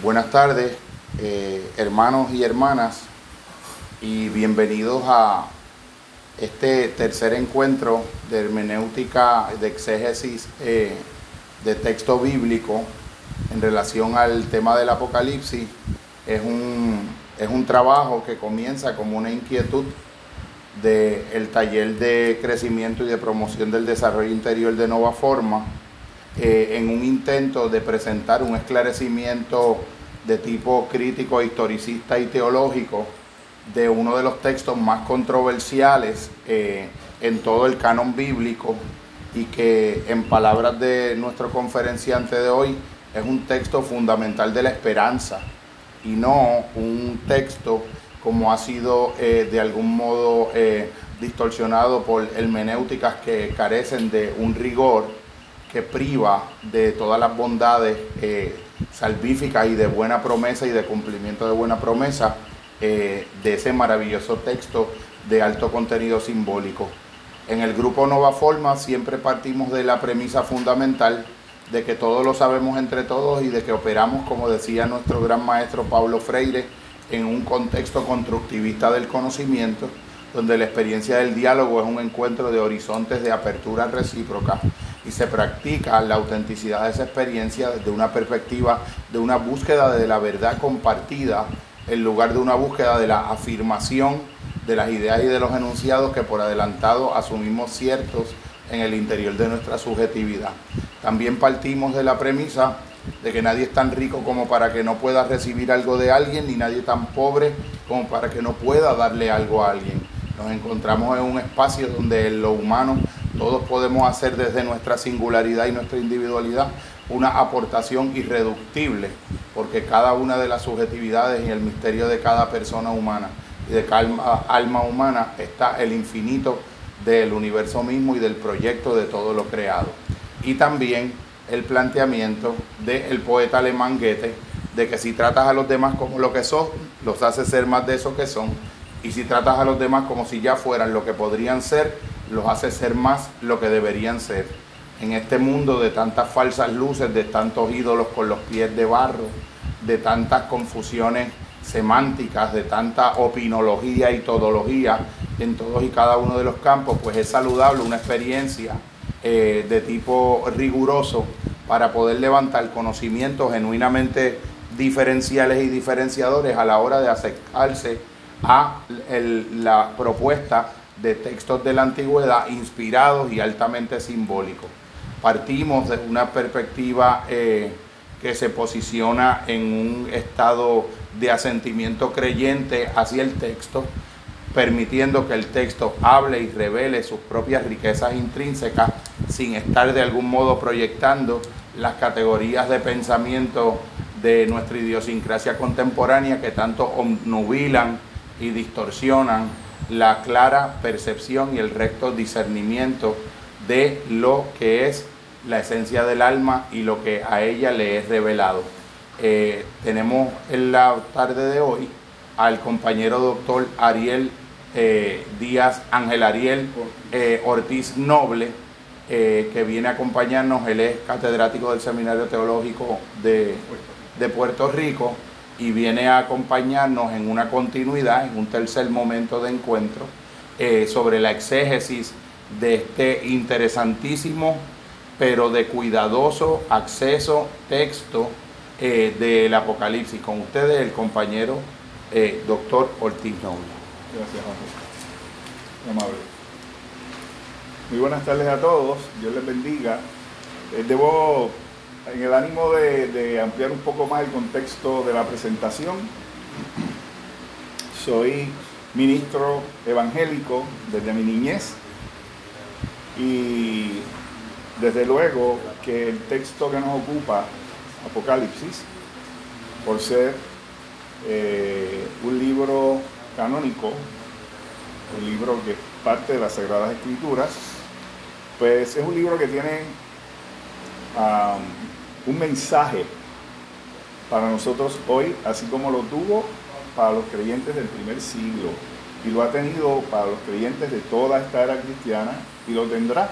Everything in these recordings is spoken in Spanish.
Buenas tardes, eh, hermanos y hermanas, y bienvenidos a este tercer encuentro de hermenéutica, de exégesis eh, de texto bíblico en relación al tema del Apocalipsis. Es un, es un trabajo que comienza como una inquietud del taller de crecimiento y de promoción del desarrollo interior de Nova Forma, eh, en un intento de presentar un esclarecimiento de tipo crítico, historicista y teológico de uno de los textos más controversiales eh, en todo el canon bíblico y que en palabras de nuestro conferenciante de hoy es un texto fundamental de la esperanza y no un texto como ha sido eh, de algún modo distorsionado por hermenéuticas que carecen de un rigor que priva de todas las bondades eh, salvíficas y de buena promesa y de cumplimiento de buena promesa de ese maravilloso texto de alto contenido simbólico. En el grupo Nova Forma siempre partimos de la premisa fundamental de que todos lo sabemos entre todos y de que operamos, como decía nuestro gran maestro Pablo Freire, en un contexto constructivista del conocimiento, donde la experiencia del diálogo es un encuentro de horizontes de apertura recíproca y se practica la autenticidad de esa experiencia desde una perspectiva de una búsqueda de la verdad compartida en lugar de una búsqueda de la afirmación de las ideas y de los enunciados que por adelantado asumimos ciertos en el interior de nuestra subjetividad. También partimos de la premisa de que nadie es tan rico como para que no pueda recibir algo de alguien, ni nadie tan pobre como para que no pueda darle algo a alguien. Nos encontramos en un espacio donde lo humano todos podemos hacer desde nuestra singularidad y nuestra individualidad una aportación irreductible, porque cada una de las subjetividades y el misterio de cada persona humana y de cada alma humana está el infinito del universo mismo y del proyecto de todo lo creado. Y también el planteamiento del poeta alemán Goethe de que si tratas a los demás como lo que son, los hace ser más de eso que son, y si tratas a los demás como si ya fueran lo que podrían ser, los hace ser más lo que deberían ser. En este mundo de tantas falsas luces, de tantos ídolos con los pies de barro, de tantas confusiones semánticas, de tanta opinología y todología en todos y cada uno de los campos, pues es saludable una experiencia eh, de tipo riguroso para poder levantar conocimientos genuinamente diferenciales y diferenciadores a la hora de acercarse a la propuesta de textos de la antigüedad inspirados y altamente simbólicos. Partimos de una perspectiva eh, que se posiciona en un estado de asentimiento creyente hacia el texto, permitiendo que el texto hable y revele sus propias riquezas intrínsecas sin estar de algún modo proyectando las categorías de pensamiento de nuestra idiosincrasia contemporánea que tanto obnubilan y distorsionan la clara percepción y el recto discernimiento de lo que es la esencia del alma y lo que a ella le es revelado. Eh, tenemos en la tarde de hoy al compañero doctor Ariel eh, Díaz, Ángel Ariel eh, Ortiz Noble, que viene a acompañarnos. Él es catedrático del Seminario Teológico de, de Puerto Rico y viene a acompañarnos en una continuidad, en un tercer momento de encuentro, sobre la exégesis de este interesantísimo pero de cuidadoso acceso texto eh, del Apocalipsis. Con ustedes el compañero eh, doctor Ortiz Noble. Gracias, Jorge. Amable. Muy buenas tardes a todos. Dios les bendiga. Eh, debo, en el ánimo de, ampliar un poco más el contexto de la presentación, soy ministro evangélico desde mi niñez y desde luego que el texto que nos ocupa, Apocalipsis, por ser eh, un libro canónico, un libro que es parte de las Sagradas Escrituras, pues es un libro que tiene un mensaje para nosotros hoy, así como lo tuvo para los creyentes del primer siglo, y lo ha tenido para los creyentes de toda esta era cristiana, y lo tendrá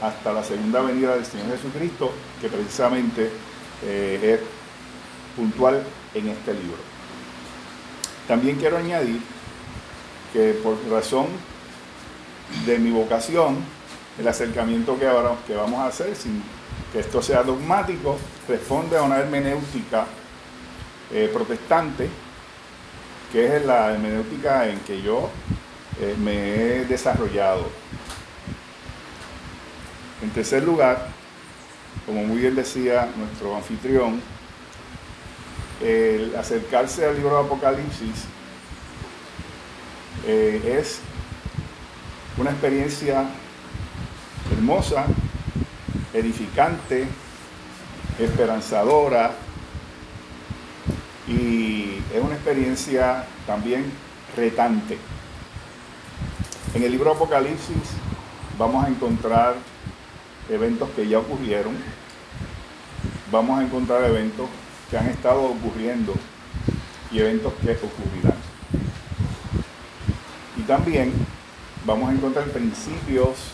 hasta la segunda venida del Señor Jesucristo, que precisamente eh, es puntual en este libro. También quiero añadir que por razón de mi vocación, el acercamiento que ahora que vamos a hacer, sin que esto sea dogmático, responde a una hermenéutica eh, protestante, que es la hermenéutica en que yo eh, me he desarrollado. En tercer lugar, como muy bien decía nuestro anfitrión, el acercarse al libro de Apocalipsis eh, es una experiencia hermosa, edificante, esperanzadora y es una experiencia también retante. En el libro Apocalipsis vamos a encontrar eventos que ya ocurrieron, vamos a encontrar eventos que han estado ocurriendo y eventos que ocurrirán. Y también vamos a encontrar principios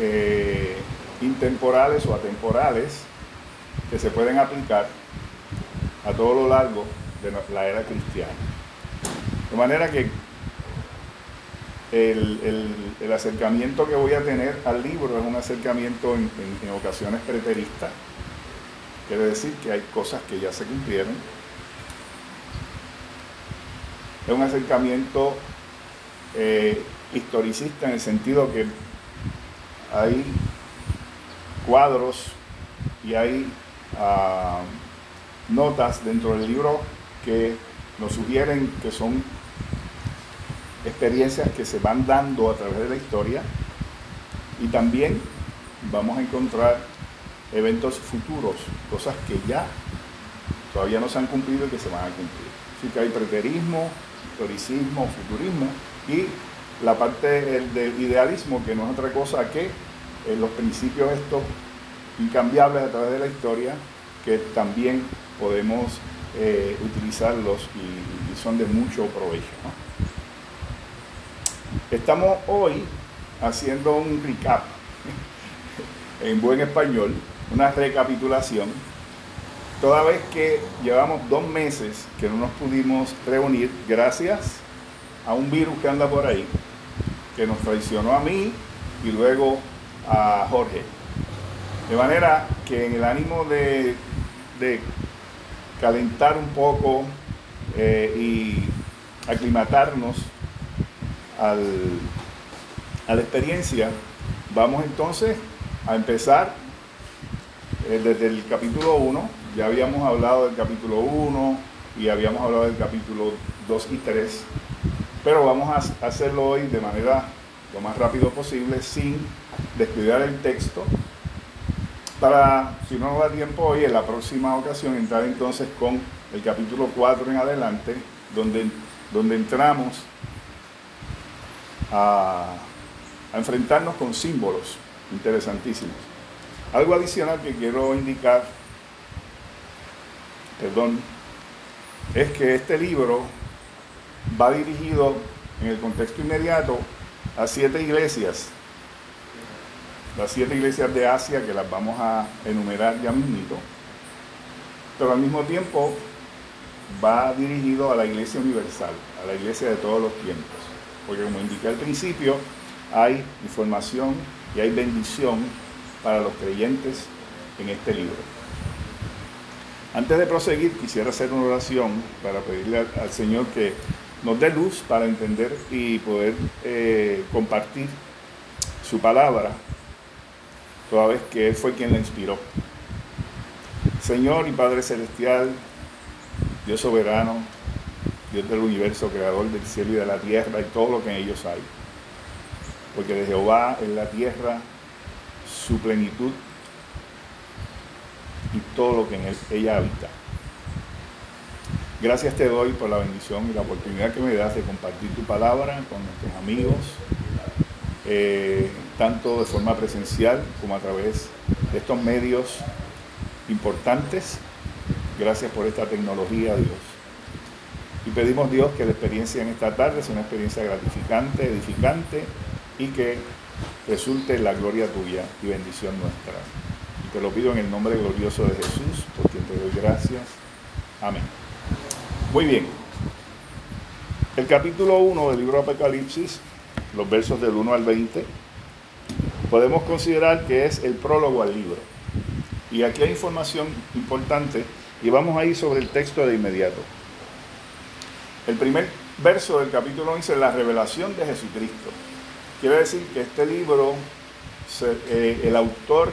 eh, intemporales o atemporales que se pueden aplicar a todo lo largo de la era cristiana. De manera que el, acercamiento que voy a tener al libro es un acercamiento en, ocasiones preteristas, quiere decir que hay cosas que ya se cumplieron. Es un acercamiento eh, historicista en el sentido que hay cuadros y hay ah, notas dentro del libro que nos sugieren que son experiencias que se van dando a través de la historia y también vamos a encontrar eventos futuros, cosas que ya todavía no se han cumplido y que se van a cumplir. Así que hay preterismo, historicismo, futurismo y la parte del, idealismo, que no es otra cosa que eh, los principios estos incambiables a través de la historia, que también podemos eh, utilizarlos y, son de mucho provecho. Estamos hoy haciendo un recap en buen español, una recapitulación, toda vez que llevamos dos meses que no nos pudimos reunir gracias a un virus que anda por ahí, que nos traicionó a mí y luego a Jorge. De manera que en el ánimo de, calentar un poco eh, y aclimatarnos al, a la experiencia, vamos entonces a empezar eh, desde el capítulo 1. Ya habíamos hablado del capítulo 1 y habíamos hablado del capítulo 2 y 3 pero vamos a hacerlo hoy de manera lo más rápido posible, sin descuidar el texto, para, si no nos da tiempo hoy, en la próxima ocasión entrar entonces con el capítulo 4 en adelante, donde, donde entramos a, a enfrentarnos con símbolos interesantísimos. Algo adicional que quiero indicar, perdón, es que este libro va dirigido en el contexto inmediato a siete iglesias, las siete iglesias de Asia que las vamos a enumerar ya mismito, pero al mismo tiempo va dirigido a la iglesia universal, a la iglesia de todos los tiempos, porque como indiqué al principio, hay información y hay bendición para los creyentes en este libro. Antes de proseguir, quisiera hacer una oración para pedirle al Señor que nos dé luz para entender y poder eh, compartir su palabra, toda vez que Él fue quien la inspiró. Señor y Padre Celestial, Dios soberano, Dios del universo, creador del cielo y de la tierra y todo lo que en ellos hay. Porque de Jehová es la tierra, su plenitud y todo lo que en ella habita. Gracias te doy por la bendición y la oportunidad que me das de compartir tu palabra con nuestros amigos, eh, tanto de forma presencial como a través de estos medios importantes. Gracias por esta tecnología, Dios. Y pedimos, Dios, que la experiencia en esta tarde sea una experiencia gratificante, edificante y que resulte la gloria tuya y bendición nuestra. Te lo pido en el nombre glorioso de Jesús, por quien te doy gracias Amén. Muy bien. El capítulo 1 del libro Apocalipsis, los versos del 1 al 20, podemos considerar que es el prólogo al libro. Y aquí hay información importante y vamos a ir sobre el texto de inmediato. El primer verso del capítulo dice la revelación de Jesucristo. Quiere decir que este libro, eh, el autor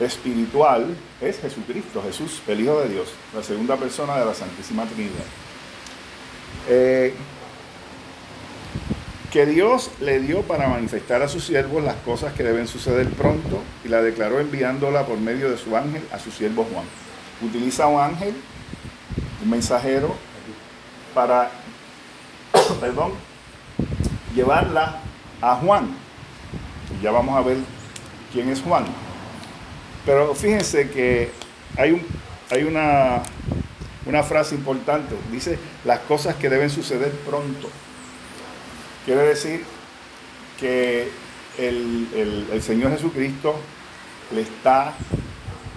espiritual es Jesucristo, Jesús, el Hijo de Dios, la segunda persona de la Santísima Trinidad. Eh, que Dios le dio para manifestar a sus siervos las cosas que deben suceder pronto y la declaró enviándola por medio de su ángel a su siervo Juan. Utiliza un ángel, un mensajero, para, perdón, llevarla a Juan. Ya vamos a ver quién es Juan. Pero fíjense que hay, un, hay una, una frase importante. Dice las cosas que deben suceder pronto. Quiere decir que el, el, Señor Jesucristo le está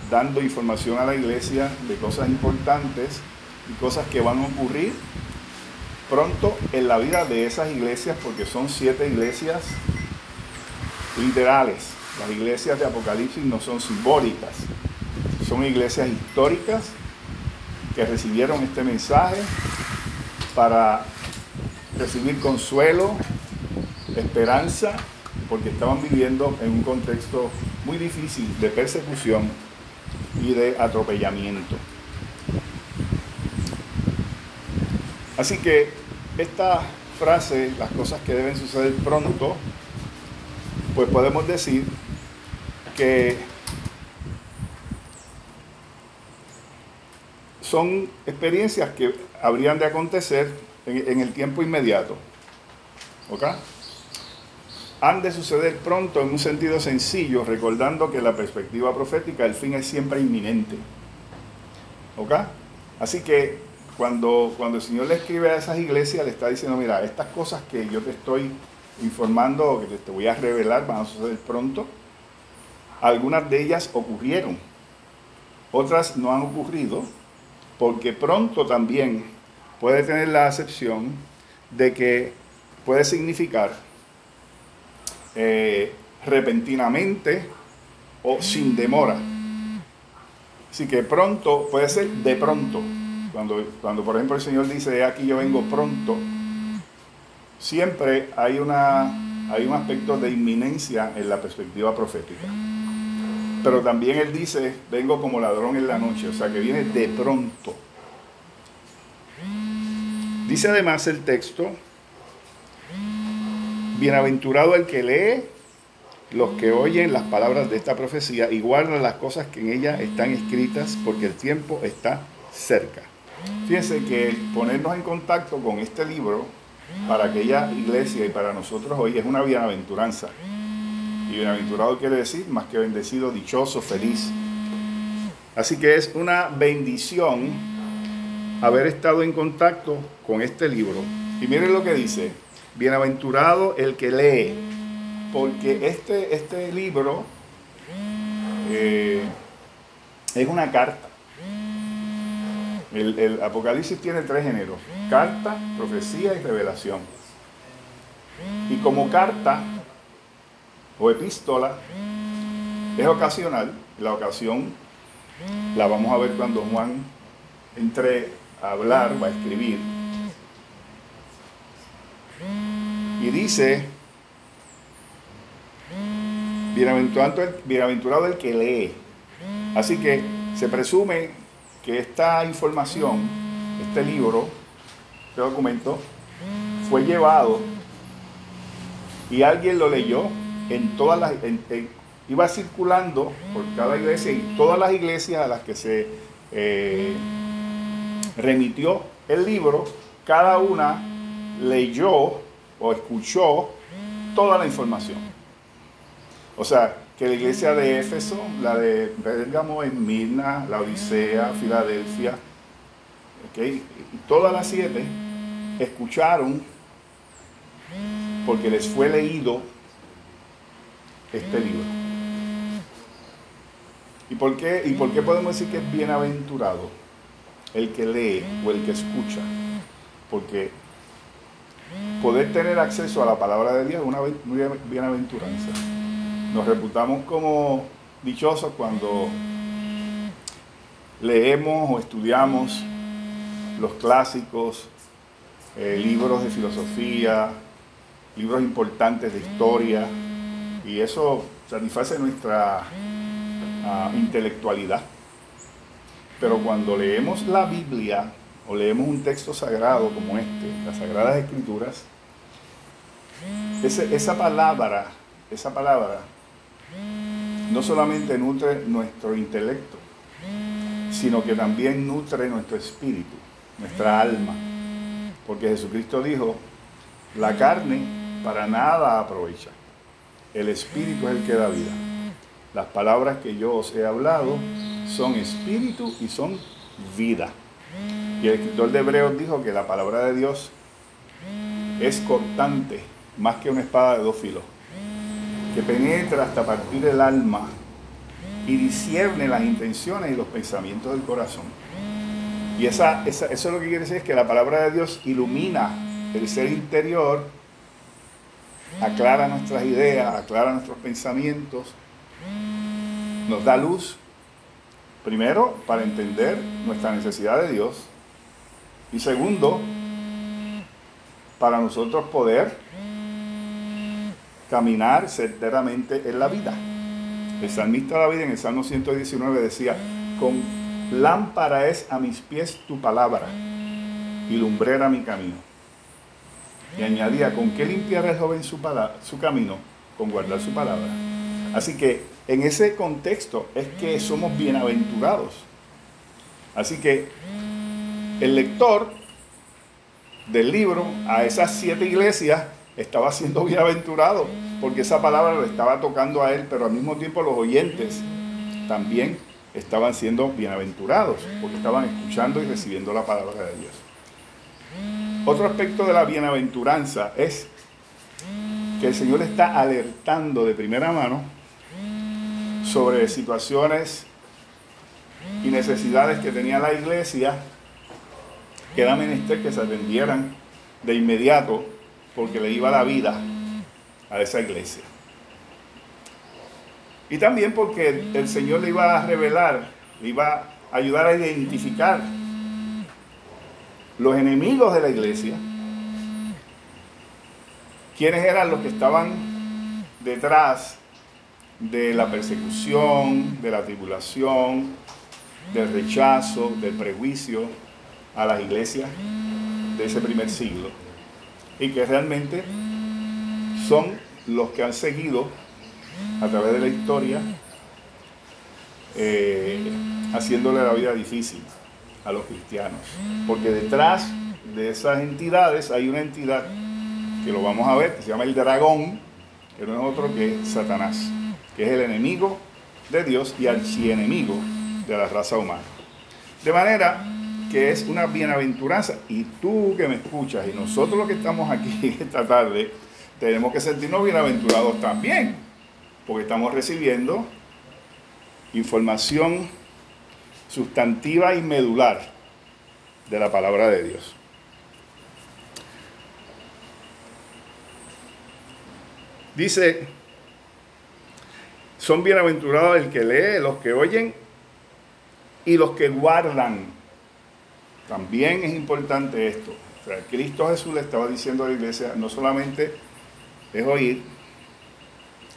dando información a la iglesia de cosas importantes y cosas que van a ocurrir pronto en la vida de esas iglesias, porque son siete iglesias literales. Las iglesias de Apocalipsis no son simbólicas, son iglesias históricas que recibieron este mensaje para recibir consuelo, esperanza, porque estaban viviendo en un contexto muy difícil de persecución y de atropellamiento. Así que esta frase, las cosas que deben suceder pronto, pues podemos decir que son experiencias que habrían de acontecer en, el tiempo inmediato. ¿Ok? Han de suceder pronto en un sentido sencillo, recordando que la perspectiva profética, el fin es siempre inminente. ¿Ok? Así que cuando, cuando el Señor le escribe a esas iglesias, le está diciendo, mira, estas cosas que yo te estoy informando o que te voy a revelar van a suceder pronto. Algunas de ellas ocurrieron, otras no han ocurrido, porque pronto también puede tener la acepción de que puede significar eh, repentinamente o sin demora. Así que pronto puede ser de pronto. Cuando, cuando por ejemplo el Señor dice, aquí yo vengo pronto, siempre hay, una, hay un aspecto de inminencia en la perspectiva profética. Pero también Él dice, vengo como ladrón en la noche, o sea que viene de pronto. Dice además el texto, bienaventurado el que lee, los que oyen las palabras de esta profecía y guardan las cosas que en ella están escritas, porque el tiempo está cerca. Fíjense que ponernos en contacto con este libro para aquella iglesia y para nosotros hoy es una bienaventuranza. Y bienaventurado quiere decir más que bendecido, dichoso, feliz. Así que es una bendición haber estado en contacto con este libro. Y miren lo que dice, bienaventurado el que lee, porque este, este libro eh, es una carta. El, Apocalipsis tiene tres géneros, carta, profecía y revelación. Y como carta o epístola es ocasional, la ocasión la vamos a ver cuando Juan entre a hablar, va a escribir. Y dice, bienaventurado, bienaventurado el que lee. Así que se presume que esta información, este libro, este documento, fue llevado y alguien lo leyó en todas las... iba circulando por cada iglesia y todas las iglesias a las que se eh, remitió el libro, cada una leyó o escuchó toda la información. O sea, que la iglesia de Éfeso, la de Pérgamo, en Mirna, la Odisea, Filadelfia, y todas las siete escucharon porque les fue leído este libro. ¿Y por qué, y por qué podemos decir que es bienaventurado? el que lee o el que escucha, porque poder tener acceso a la palabra de Dios es una bienaventuranza. Nos reputamos como dichosos cuando leemos o estudiamos los clásicos, eh, libros de filosofía, libros importantes de historia, y eso satisface nuestra ah, intelectualidad. Pero cuando leemos la Biblia o leemos un texto sagrado como este, las Sagradas Escrituras, esa palabra, esa palabra no solamente nutre nuestro intelecto, sino que también nutre nuestro espíritu, nuestra alma. Porque Jesucristo dijo, la carne para nada aprovecha, el espíritu es el que da vida. Las palabras que yo os he hablado son espíritu y son vida. Y el escritor de Hebreos dijo que la palabra de Dios es cortante, más que una espada de dos filos, que penetra hasta partir el alma y discierne las intenciones y los pensamientos del corazón. Y esa, eso es lo que quiere decir es que la palabra de Dios ilumina el ser interior, aclara nuestras ideas, aclara nuestros pensamientos, nos da luz, primero, para entender nuestra necesidad de Dios, y segundo, para nosotros poder caminar certeramente en la vida. El salmista David en el Salmo 119 decía, con lámpara es a mis pies tu palabra y lumbrera mi camino. Y añadía, ¿con qué limpiará el joven su camino? Con guardar su palabra. Así que en ese contexto es que somos bienaventurados. Así que el lector del libro a esas siete iglesias estaba siendo bienaventurado, porque esa palabra le estaba tocando a él, pero al mismo tiempo los oyentes también estaban siendo bienaventurados, porque estaban escuchando y recibiendo la palabra de Dios. Otro aspecto de la bienaventuranza es que el Señor está alertando de primera mano sobre situaciones y necesidades que tenía la iglesia, que era menester que se atendieran de inmediato porque le iba la vida a esa iglesia. Y también porque el Señor le iba a revelar, le iba a ayudar a identificar los enemigos de la iglesia, quiénes eran los que estaban detrás de la persecución, de la tribulación, del rechazo, del prejuicio a las iglesias de ese primer siglo y que realmente son los que han seguido a través de la historia eh, haciéndole la vida difícil a los cristianos. Porque detrás de esas entidades hay una entidad que lo vamos a ver, que se llama el dragón, que no es otro que Satanás, que es el enemigo de Dios y archienemigo de la raza humana. De manera que es una bienaventuranza. Y tú que me escuchas y nosotros los que estamos aquí esta tarde, tenemos que sentirnos bienaventurados también, porque estamos recibiendo información sustantiva y medular de la palabra de Dios. Dice, son bienaventurados el que lee, los que oyen y los que guardan también es importante esto. Cristo Jesús le estaba diciendo a la iglesia, no solamente es oír,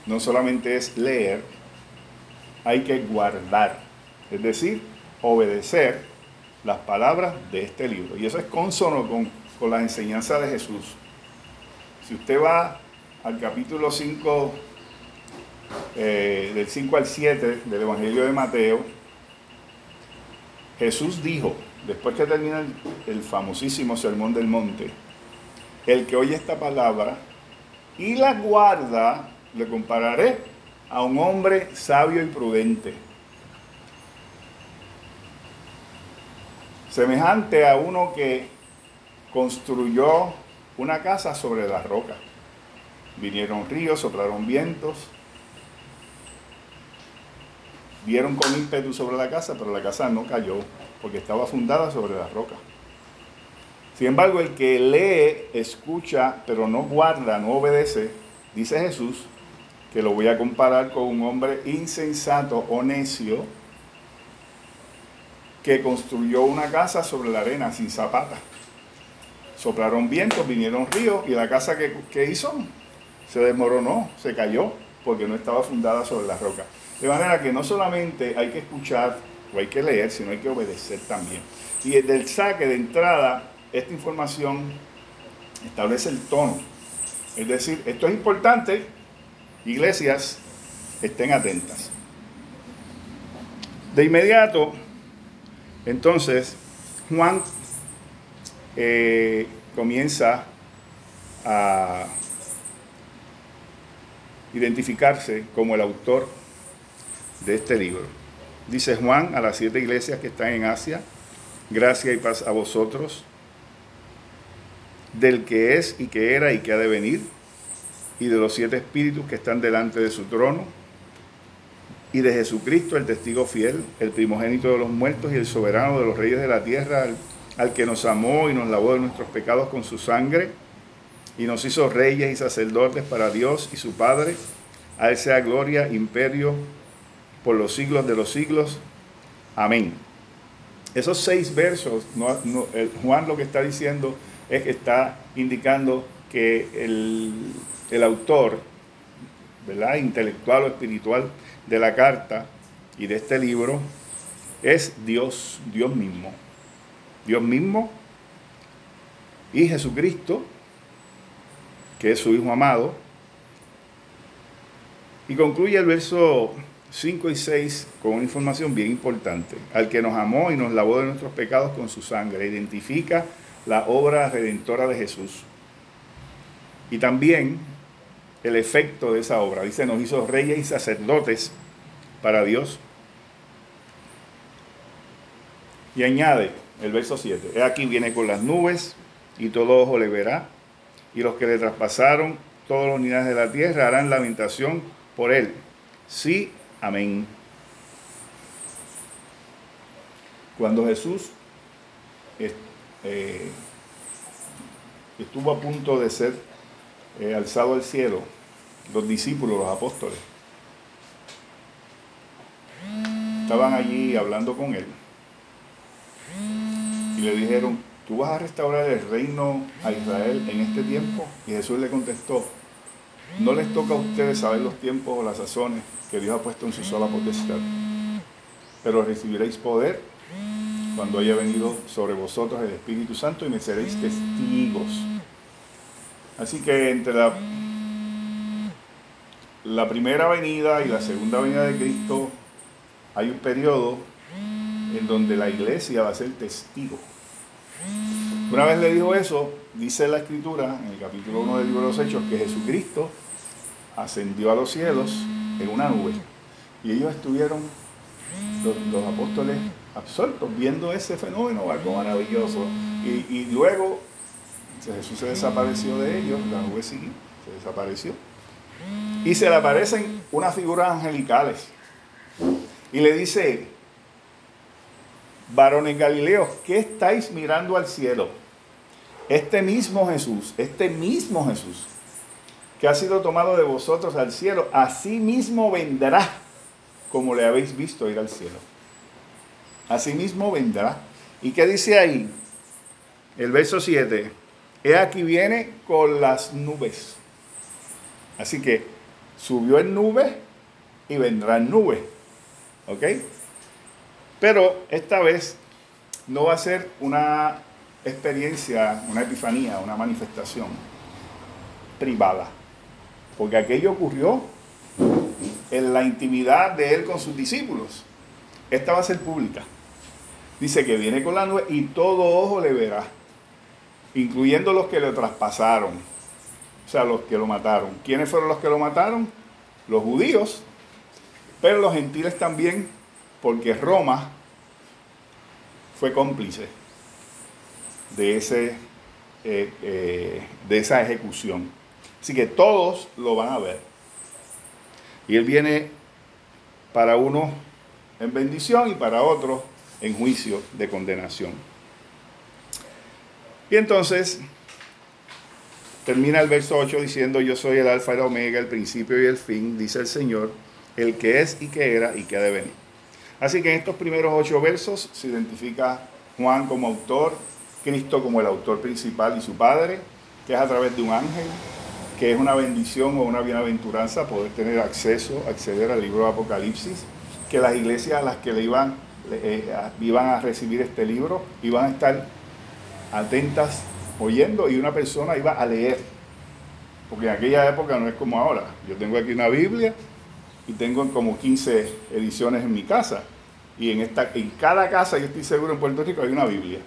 no solamente es leer, hay que guardar, es decir, obedecer las palabras de este libro. Y eso es consono con, con la enseñanza de Jesús. Si usted va al capítulo 5, eh, del 5 al 7 del Evangelio de Mateo, Jesús dijo, después que termina el, famosísimo Sermón del Monte, el que oye esta palabra y la guarda, le compararé a un hombre sabio y prudente. Semejante a uno que construyó una casa sobre la roca. Vinieron ríos, soplaron vientos, Vieron con ímpetu sobre la casa, pero la casa no cayó, porque estaba fundada sobre la roca. Sin embargo, el que lee, escucha, pero no guarda, no obedece, dice Jesús, que lo voy a comparar con un hombre insensato o necio que construyó una casa sobre la arena sin zapata. Soplaron vientos, vinieron ríos y la casa que, que hizo se desmoronó, se cayó, porque no estaba fundada sobre la roca. De manera que no solamente hay que escuchar o hay que leer, sino hay que obedecer también. Y desde el saque de entrada, esta información establece el tono. Es decir, esto es importante, iglesias, estén atentas. De inmediato, entonces, Juan eh, comienza a identificarse como el autor de este libro. Dice Juan a las siete iglesias que están en Asia, gracia y paz a vosotros, del que es y que era y que ha de venir, y de los siete espíritus que están delante de su trono, y de Jesucristo, el testigo fiel, el primogénito de los muertos y el soberano de los reyes de la tierra, al, al que nos amó y nos lavó de nuestros pecados con su sangre y nos hizo reyes y sacerdotes para Dios y su Padre. A Él sea gloria, imperio, por los siglos de los siglos. Amén. Esos seis versos, Juan lo que está diciendo es que está indicando que el, el autor, ¿verdad? intelectual o espiritual de la carta y de este libro, es Dios, Dios mismo. Dios mismo y Jesucristo, que es su Hijo amado. Y concluye el verso 5 y 6 con una información bien importante. Al que nos amó y nos lavó de nuestros pecados con su sangre. Identifica la obra redentora de Jesús. Y también el efecto de esa obra. Dice, nos hizo reyes y sacerdotes para Dios. Y añade el verso 7. He aquí viene con las nubes y todo ojo le verá y los que le traspasaron todas las unidades de la tierra harán lamentación por él. Sí, amén. Cuando Jesús eh, estuvo a punto de ser eh, alzado al cielo, los discípulos, los apóstoles, estaban allí hablando con él y le dijeron, ¿tú vas a restaurar el reino a Israel en este tiempo? Y Jesús le contestó, no les toca a ustedes saber los tiempos o las sazones que Dios ha puesto en su sola potestad, pero recibiréis poder cuando haya venido sobre vosotros el Espíritu Santo y me seréis testigos. Así que entre la, la primera venida y la segunda venida de Cristo hay un periodo en donde la iglesia va a ser testigo. Una vez le dijo eso, dice la escritura en el capítulo 1 del libro de los Hechos que Jesucristo ascendió a los cielos en una nube. Y ellos estuvieron, los, apóstoles, absortos, viendo ese fenómeno, algo maravilloso. Y, y, luego Jesús se desapareció de ellos, la nube siguió, se desapareció. Y se le aparecen unas figuras angelicales. Y le dice, varones Galileos, ¿qué estáis mirando al cielo? Este mismo Jesús, este mismo Jesús, que ha sido tomado de vosotros al cielo, así mismo vendrá como le habéis visto ir al cielo. Así mismo vendrá. ¿Y qué dice ahí? El verso 7. He aquí viene con las nubes. Así que subió en nube y vendrá en nube. ¿Ok? Pero esta vez no va a ser una experiencia, una epifanía, una manifestación privada, porque aquello ocurrió en la intimidad de él con sus discípulos. Esta va a ser pública. Dice que viene con la nube y todo ojo le verá, incluyendo los que le traspasaron, o sea, los que lo mataron. ¿Quiénes fueron los que lo mataron? Los judíos, pero los gentiles también porque Roma fue cómplice de, ese, eh, eh, de esa ejecución. Así que todos lo van a ver. Y él viene para unos en bendición y para otros en juicio de condenación. Y entonces termina el verso 8 diciendo, yo soy el alfa y la omega, el principio y el fin, dice el Señor, el que es y que era y que ha de venir. Así que en estos primeros ocho versos se identifica Juan como autor, Cristo como el autor principal y su Padre, que es a través de un ángel, que es una bendición o una bienaventuranza poder tener acceso, acceder al libro de Apocalipsis, que las iglesias a las que le iban, eh, iban a recibir este libro iban a estar atentas oyendo y una persona iba a leer. Porque en aquella época no es como ahora. Yo tengo aquí una Biblia y tengo como 15 ediciones en mi casa. Y en, esta, en cada casa, yo estoy seguro en Puerto Rico, hay una Biblia.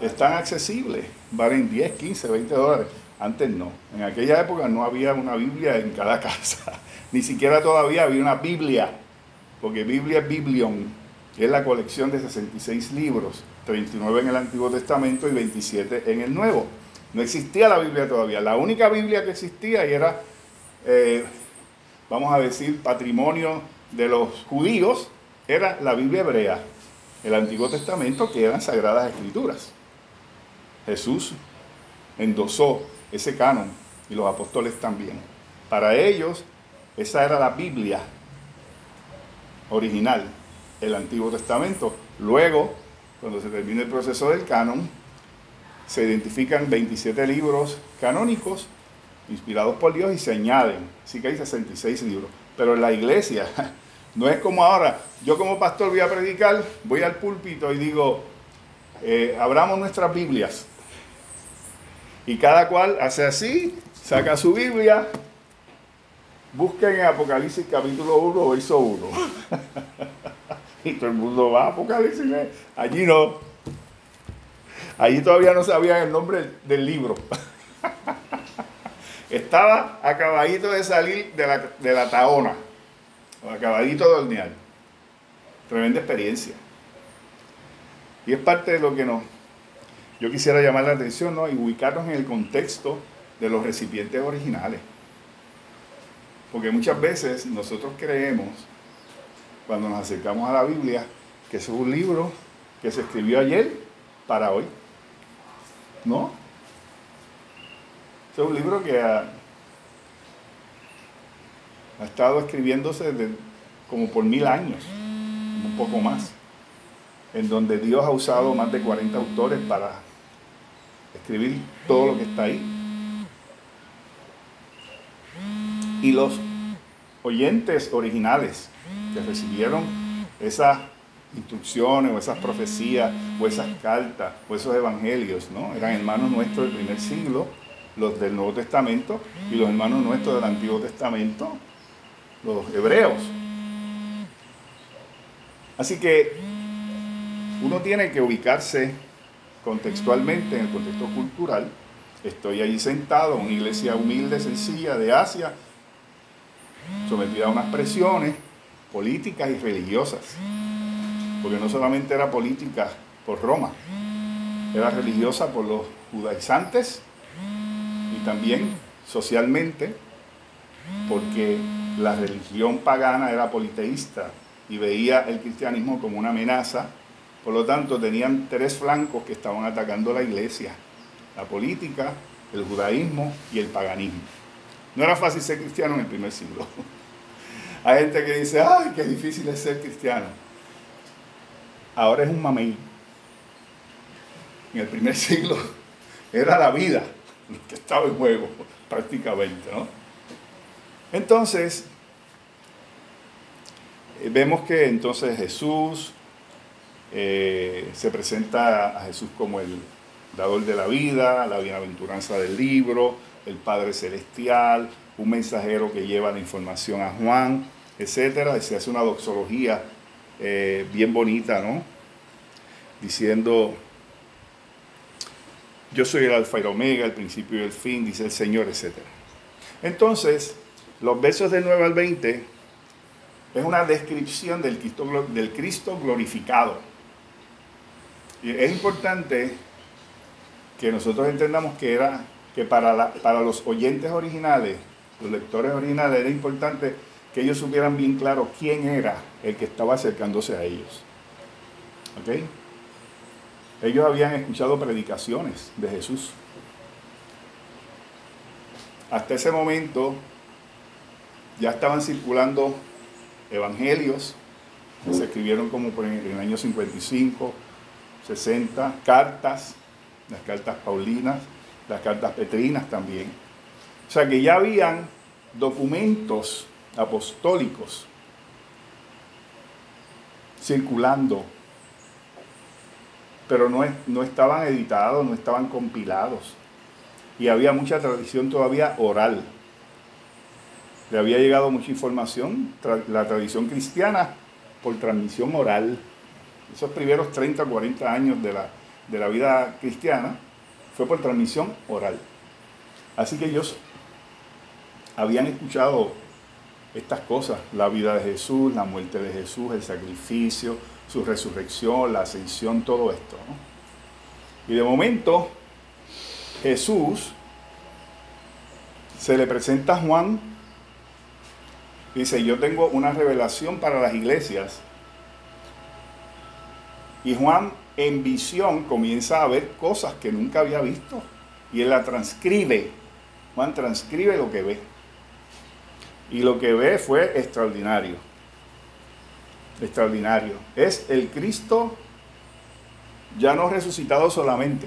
Están accesibles, valen 10, 15, 20 dólares. Antes no. En aquella época no había una Biblia en cada casa. Ni siquiera todavía había una Biblia. Porque Biblia es Biblion. Es la colección de 66 libros. 39 en el Antiguo Testamento y 27 en el Nuevo. No existía la Biblia todavía. La única Biblia que existía y era, eh, vamos a decir, patrimonio de los judíos, era la Biblia hebrea, el Antiguo Testamento, que eran sagradas escrituras. Jesús endosó ese canon y los apóstoles también. Para ellos, esa era la Biblia original, el Antiguo Testamento. Luego, cuando se termine el proceso del canon, se identifican 27 libros canónicos inspirados por Dios y se añaden. Así que hay 66 libros. Pero en la iglesia no es como ahora. Yo como pastor voy a predicar, voy al púlpito y digo, eh, abramos nuestras Biblias. Y cada cual hace así, saca su Biblia, busquen en Apocalipsis capítulo 1, verso 1. y todo el mundo va a Apocalipsis. Allí no. Allí todavía no sabían el nombre del libro. Estaba acabadito de salir de la, de la taona, o acabadito de hornear. Tremenda experiencia. Y es parte de lo que nos, yo quisiera llamar la atención ¿no? y ubicarnos en el contexto de los recipientes originales. Porque muchas veces nosotros creemos cuando nos acercamos a la Biblia, que es un libro que se escribió ayer para hoy. ¿No? Es un libro que ha, estado escribiéndose como por mil años, un poco más, en donde Dios ha usado más de 40 autores para escribir todo lo que está ahí. Y los oyentes originales que recibieron esas instrucciones o esas profecías o esas cartas o esos evangelios, ¿no? Eran hermanos nuestros del primer siglo, los del Nuevo Testamento y los hermanos nuestros del Antiguo Testamento, los hebreos. Así que uno tiene que ubicarse contextualmente en el contexto cultural. Estoy allí sentado en una iglesia humilde, sencilla de Asia, sometida a unas presiones políticas y religiosas. Porque no solamente era política por Roma, era religiosa por los judaizantes y también socialmente porque la religión pagana era politeísta y veía el cristianismo como una amenaza. Por lo tanto, tenían tres flancos que estaban atacando la iglesia, la política, el judaísmo y el paganismo. No era fácil ser cristiano en el primer siglo. Hay gente que dice, ay, qué difícil es ser cristiano. Ahora es un mamey. En el primer siglo era la vida lo que estaba en juego, prácticamente, ¿no? Entonces, eh, vemos que entonces Jesús eh, se presenta a Jesús como el dador de la vida, la bienaventuranza del libro, el Padre Celestial, un mensajero que lleva la información a Juan, etcétera, se hace una doxología eh, bien bonita, ¿no? Diciendo, yo soy el alfa y el omega, el principio y el fin, dice el Señor, etcétera. Entonces, los versos del 9 al 20 es una descripción del Cristo, del Cristo glorificado. Y es importante que nosotros entendamos que era que para, para los oyentes originales, los lectores originales, era importante que ellos supieran bien claro quién era el que estaba acercándose a ellos. ¿Ok? Ellos habían escuchado predicaciones de Jesús. Hasta ese momento ya estaban circulando evangelios que se escribieron como en el año 55, 60, cartas, las cartas paulinas, las cartas petrinas también. O sea que ya habían documentos apostólicos circulando, pero no, no estaban editados, no estaban compilados. Y había mucha tradición todavía oral. Le había llegado mucha información, la tradición cristiana, por transmisión oral. Esos primeros 30 o 40 años de la, de la vida cristiana fue por transmisión oral. Así que ellos habían escuchado estas cosas, la vida de Jesús, la muerte de Jesús, el sacrificio, su resurrección, la ascensión, todo esto. Y de momento Jesús se le presenta a Juan, dice, yo tengo una revelación para las iglesias. Y Juan en visión comienza a ver cosas que nunca había visto y él la transcribe. Juan transcribe lo que ve. Y lo que ve fue extraordinario. Extraordinario. Es el Cristo ya no resucitado solamente,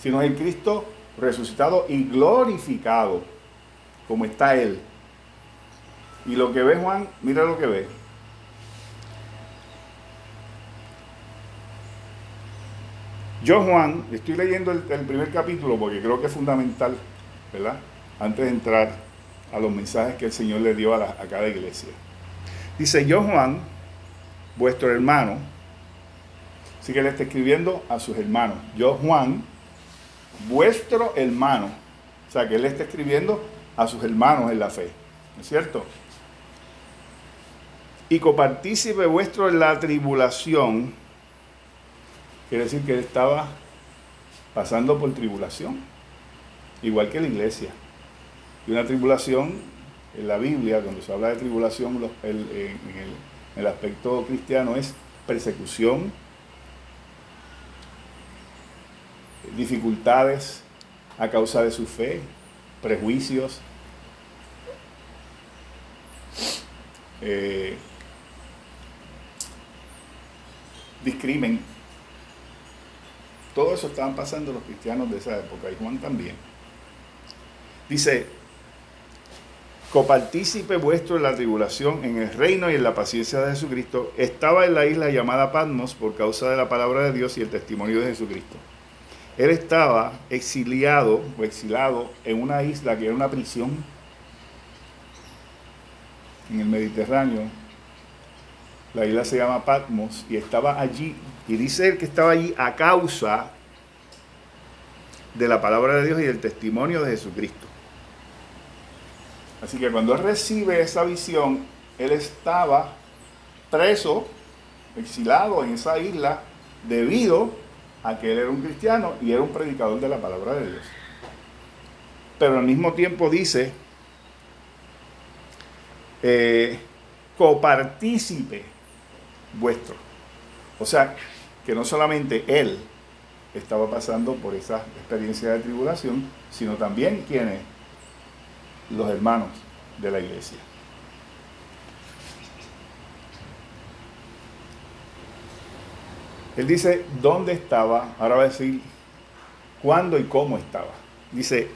sino el Cristo resucitado y glorificado, como está Él. Y lo que ve Juan, mira lo que ve. Yo, Juan, estoy leyendo el, primer capítulo porque creo que es fundamental, ¿verdad? Antes de entrar a los mensajes que el Señor le dio a, cada iglesia. Dice, yo, Juan, vuestro hermano, así que le está escribiendo a sus hermanos. Yo, Juan, vuestro hermano. O sea, que él está escribiendo a sus hermanos en la fe. ¿No es cierto? Y copartícipe vuestro en la tribulación Quiere decir que él estaba pasando por tribulación, igual que la iglesia. Y una tribulación, en la Biblia, cuando se habla de tribulación, en el, el aspecto cristiano es persecución, dificultades a causa de su fe, prejuicios, eh, discrimen todo eso estaban pasando los cristianos de esa época y Juan también. Dice, copartícipe vuestro en la tribulación, en el reino y en la paciencia de Jesucristo, estaba en la isla llamada Patmos por causa de la palabra de Dios y el testimonio de Jesucristo. Él estaba exiliado o exilado en una isla que era una prisión en el Mediterráneo. La isla se llama Patmos y estaba allí y dice él que estaba allí a causa de la palabra de Dios y del testimonio de Jesucristo. Así que cuando él recibe esa visión, él estaba preso, exilado en esa isla, debido a que él era un cristiano y era un predicador de la palabra de Dios. Pero al mismo tiempo dice, eh, copartícipe vuestro. O sea, que no solamente él estaba pasando por esa experiencia de tribulación, sino también quienes, los hermanos de la iglesia. Él dice dónde estaba, ahora va a decir cuándo y cómo estaba. Dice,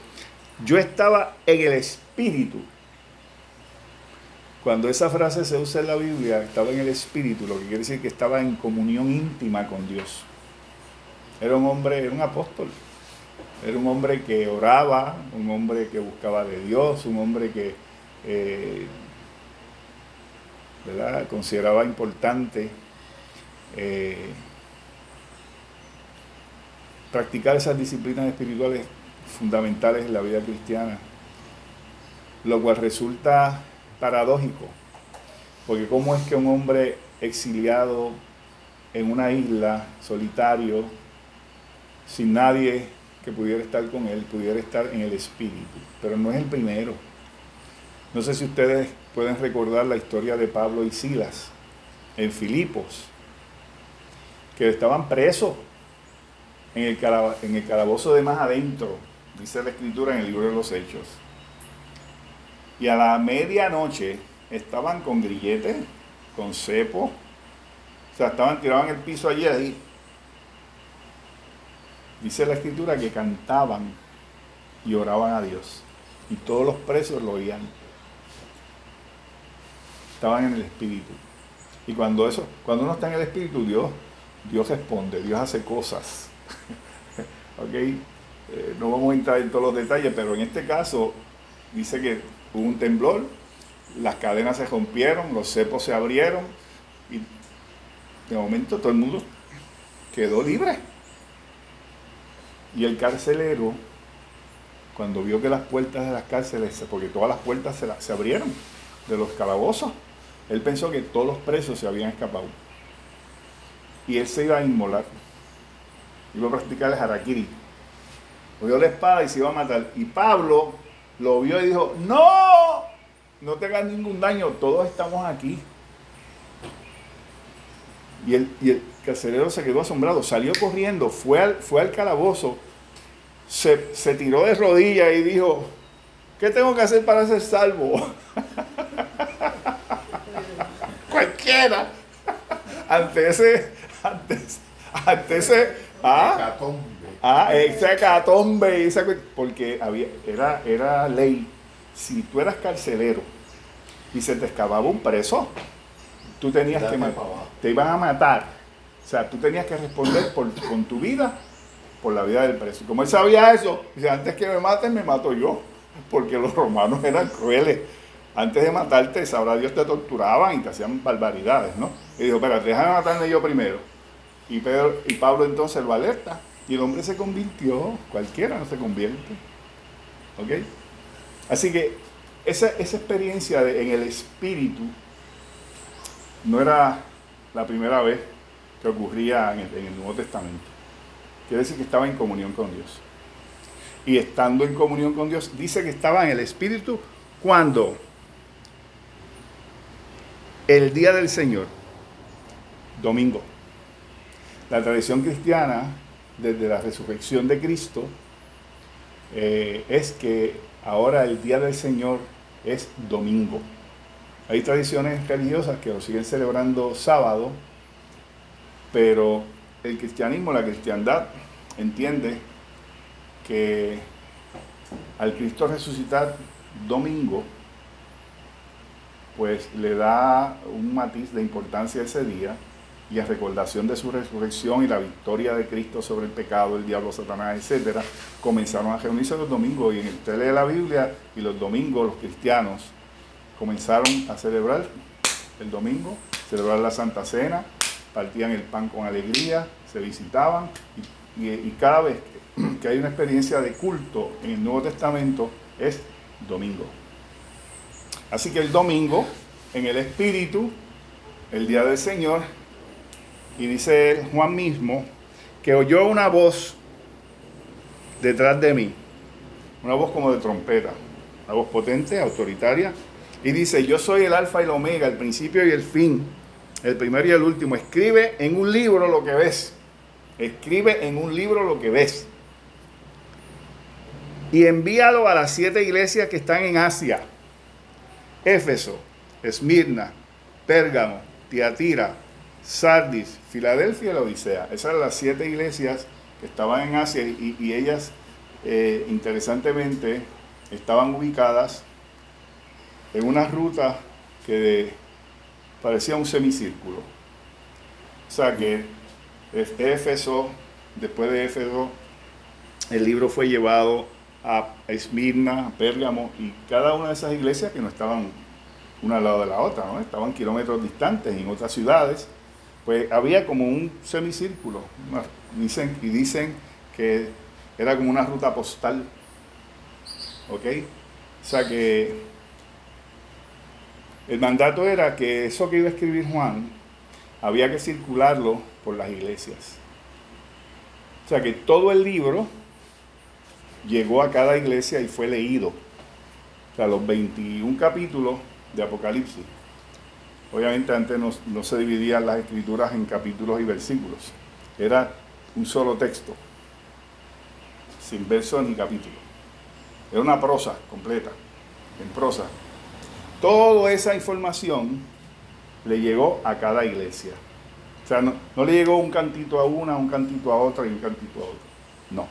yo estaba en el espíritu cuando esa frase se usa en la Biblia, estaba en el Espíritu, lo que quiere decir que estaba en comunión íntima con Dios. Era un hombre, era un apóstol. Era un hombre que oraba, un hombre que buscaba de Dios, un hombre que eh, consideraba importante eh, practicar esas disciplinas espirituales fundamentales en la vida cristiana, lo cual resulta paradójico, porque cómo es que un hombre exiliado en una isla, solitario, sin nadie que pudiera estar con él, pudiera estar en el espíritu, pero no es el primero. No sé si ustedes pueden recordar la historia de Pablo y Silas en Filipos, que estaban presos en el, en el calabozo de más adentro, dice la escritura en el libro de los Hechos. Y a la medianoche estaban con grilletes, con cepo, o sea, estaban tirados en el piso allí, ahí. Dice la escritura que cantaban y oraban a Dios. Y todos los presos lo oían. Estaban en el Espíritu. Y cuando eso, cuando uno está en el Espíritu, Dios, Dios responde, Dios hace cosas. ok, eh, no vamos a entrar en todos los detalles, pero en este caso dice que hubo un temblor, las cadenas se rompieron, los cepos se abrieron y de momento todo el mundo quedó libre. Y el carcelero, cuando vio que las puertas de las cárceles, porque todas las puertas se, abrieron de los calabozos, él pensó que todos los presos se habían escapado. Y él se iba a inmolar. Iba a practicar el harakiri. Cogió la espada y se iba a matar. Y Pablo lo vio y dijo, no, no te hagas ningún daño, todos estamos aquí. Y el, y el carcelero se quedó asombrado, salió corriendo, fue al, fue al calabozo, se, se tiró de rodillas y dijo, ¿qué tengo que hacer para ser salvo? Cualquiera. ante ese, ante, ese, ah, ah, ese catombe, porque había, era, era ley. Si tú eras carcelero y se te escapaba un preso, tú tenías que matar. Te iban a matar. O sea, tú tenías que responder por, con tu vida por la vida del preso. Como él sabía eso, dice, antes que me maten, me mato yo. Porque los romanos eran crueles. Antes de matarte, sabrá Dios, te torturaban y te hacían barbaridades, ¿no? Y dijo, espera, déjame matarme yo primero. Y, Pedro, y Pablo entonces lo alerta. Y el hombre se convirtió. Cualquiera no se convierte. ¿Ok? Así que esa, experiencia en el espíritu no era la primera vez que ocurría en el, Nuevo Testamento. Quiere decir que estaba en comunión con Dios. Y estando en comunión con Dios, dice que estaba en el espíritu cuando el día del Señor, domingo. La tradición cristiana, desde la resurrección de Cristo, eh, es que ahora el día del Señor es domingo. Hay tradiciones religiosas que lo siguen celebrando sábado, pero el cristianismo, la cristiandad, entiende que al Cristo resucitar domingo, pues le da un matiz de importancia a ese día y a recordación de su resurrección y la victoria de Cristo sobre el pecado, el diablo, Satanás, etc., comenzaron a reunirse los domingos y en el tele de la Biblia y los domingos los cristianos comenzaron a celebrar el domingo, celebrar la Santa Cena, partían el pan con alegría, se visitaban y, cada vez que hay una experiencia de culto en el Nuevo Testamento es domingo. Así que el domingo, en el Espíritu, el día del Señor, y dice Juan mismo, que oyó una voz detrás de mí, una voz como de trompeta, una voz potente, autoritaria, y dice, yo soy el alfa y el omega, el principio y el fin, el primero y el último. Escribe en un libro lo que ves. Escribe en un libro lo que ves. Y envíalo a las siete iglesias que están en Asia. Éfeso, Esmirna, Pérgamo, Tiatira, Sardis, Filadelfia y la Odisea. Esas eran las siete iglesias que estaban en Asia y, ellas, eh, interesantemente, estaban ubicadas en una ruta que parecía un semicírculo. O sea que Éfeso, después de Éfeso, el libro fue llevado a Esmirna, a Pérgamo, y cada una de esas iglesias que no estaban una al lado de la otra, ¿no? estaban kilómetros distantes en otras ciudades, pues había como un semicírculo, dicen, y dicen que era como una ruta postal, ¿ok? O sea que el mandato era que eso que iba a escribir Juan, había que circularlo por las iglesias. O sea que todo el libro llegó a cada iglesia y fue leído. O sea, los 21 capítulos de Apocalipsis. Obviamente antes no, no se dividían las escrituras en capítulos y versículos. Era un solo texto, sin versos ni capítulos. Era una prosa completa, en prosa. Toda esa información le llegó a cada iglesia. O sea, no, no, le llegó un cantito a una, un cantito a otra y un cantito a otro. No.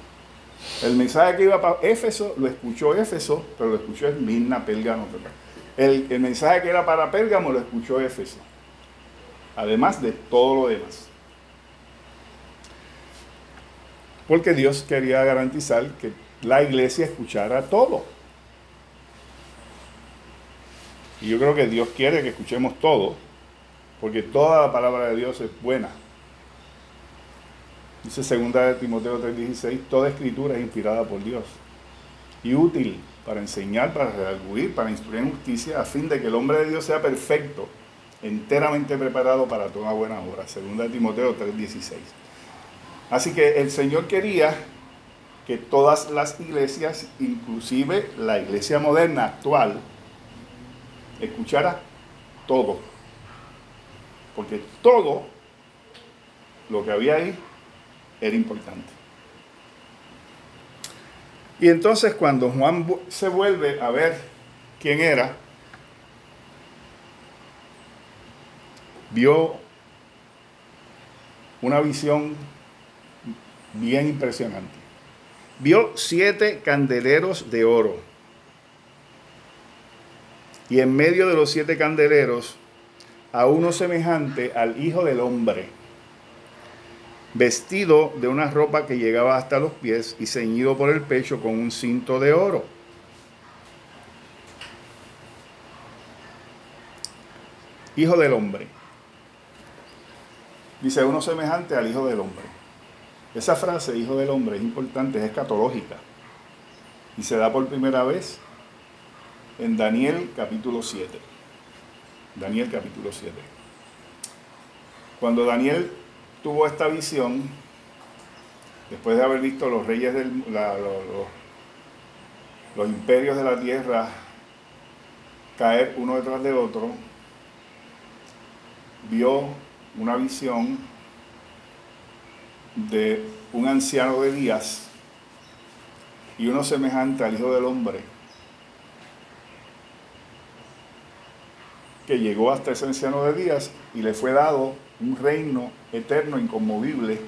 El mensaje que iba para Éfeso lo escuchó Éfeso, pero lo escuchó Esmirna, Pérgamo. El, mensaje que era para Pérgamo lo escuchó Éfeso. Además de todo lo demás. Porque Dios quería garantizar que la iglesia escuchara todo. Y yo creo que Dios quiere que escuchemos todo, porque toda la palabra de Dios es buena. Dice segunda de Timoteo 3:16, toda escritura es inspirada por Dios y útil para enseñar, para redarguir, para instruir en justicia, a fin de que el hombre de Dios sea perfecto, enteramente preparado para toda buena obra. Segunda Timoteo 3:16. Así que el Señor quería que todas las iglesias, inclusive la iglesia moderna actual, escuchara todo. Porque todo lo que había ahí era importante. Y entonces cuando Juan se vuelve a ver quién era, vio una visión bien impresionante. Vio siete candeleros de oro. Y en medio de los siete candeleros, a uno semejante al Hijo del Hombre, vestido de una ropa que llegaba hasta los pies y ceñido por el pecho con un cinto de oro. Hijo del Hombre. Dice uno semejante al Hijo del Hombre. Esa frase, hijo del hombre, es importante, es escatológica. Y se da por primera vez en Daniel capítulo 7. Daniel capítulo 7. Cuando Daniel tuvo esta visión, después de haber visto los reyes del los imperios de la tierra caer uno detrás de otro, vio una visión de un anciano de días y uno semejante al Hijo del Hombre, que llegó hasta ese anciano de días y le fue dado un reino eterno, inconmovible,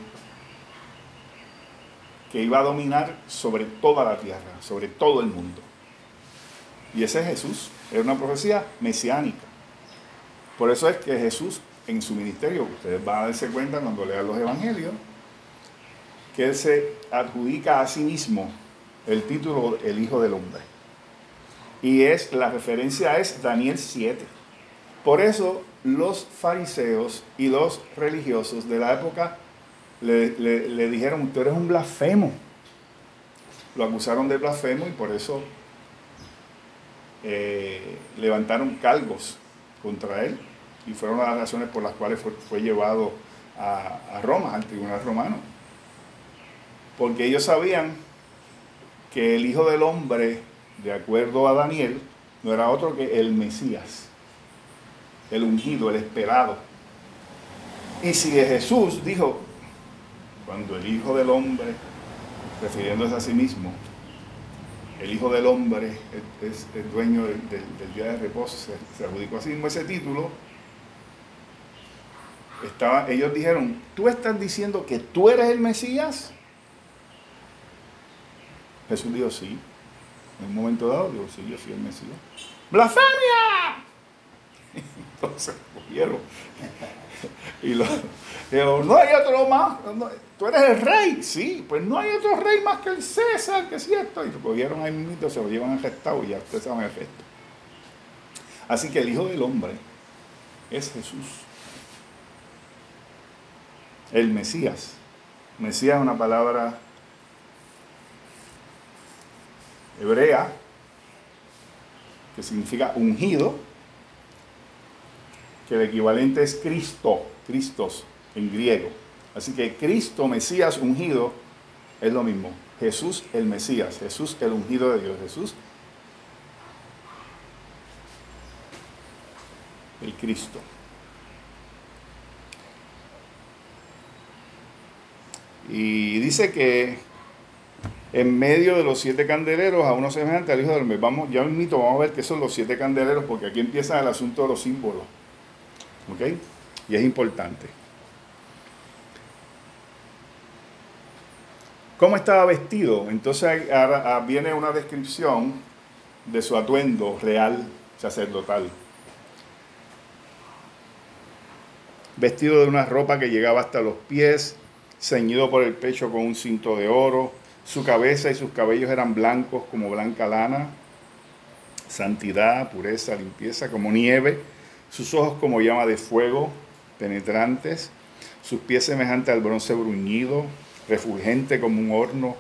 que iba a dominar sobre toda la tierra, sobre todo el mundo. Y ese es Jesús, era una profecía mesiánica. Por eso es que Jesús en su ministerio, ustedes van a darse cuenta cuando lean los evangelios, que él se adjudica a sí mismo el título El Hijo del Hombre. Y es, la referencia es Daniel 7. Por eso los fariseos y los religiosos de la época le, dijeron, tú eres un blasfemo. Lo acusaron de blasfemo y por eso eh, levantaron cargos contra él. Y fueron las razones por las cuales fue, llevado a, a Roma, al tribunal romano porque ellos sabían que el Hijo del Hombre, de acuerdo a Daniel, no era otro que el Mesías, el ungido, el esperado. Y si Jesús dijo, cuando el Hijo del Hombre, refiriéndose a sí mismo, el Hijo del Hombre es, el dueño del, día de reposo, se, se adjudicó a sí mismo ese título, estaba, ellos dijeron, tú estás diciendo que tú eres el Mesías. Jesús dijo, sí. En un momento dado, dijo, sí, yo soy el Mesías. ¡Blasfemia! Entonces cogieron. Y lo, no hay otro más. Tú eres el rey. Sí, pues no hay otro rey más que el César, que es cierto. Y lo cogieron ahí mismo, se lo llevan arrestado y ya ustedes saben el efecto. Así que el Hijo del Hombre es Jesús. El Mesías. Mesías es una palabra hebrea, que significa ungido, que el equivalente es Cristo, Cristos en griego. Así que Cristo, Mesías ungido, es lo mismo. Jesús el Mesías, Jesús el ungido de Dios, Jesús el Cristo. Y dice que en medio de los siete candeleros a uno semejante al Hijo del Hombre. Vamos, ya mito, vamos a ver qué son los siete candeleros, porque aquí empieza el asunto de los símbolos. Y es importante. ¿Cómo estaba vestido? Entonces ahora viene una descripción de su atuendo real sacerdotal. Vestido de una ropa que llegaba hasta los pies, ceñido por el pecho con un cinto de oro, su cabeza y sus cabellos eran blancos como blanca lana, santidad, pureza, limpieza como nieve, sus ojos como llama de fuego, penetrantes, sus pies semejantes al bronce bruñido, refulgente como un horno,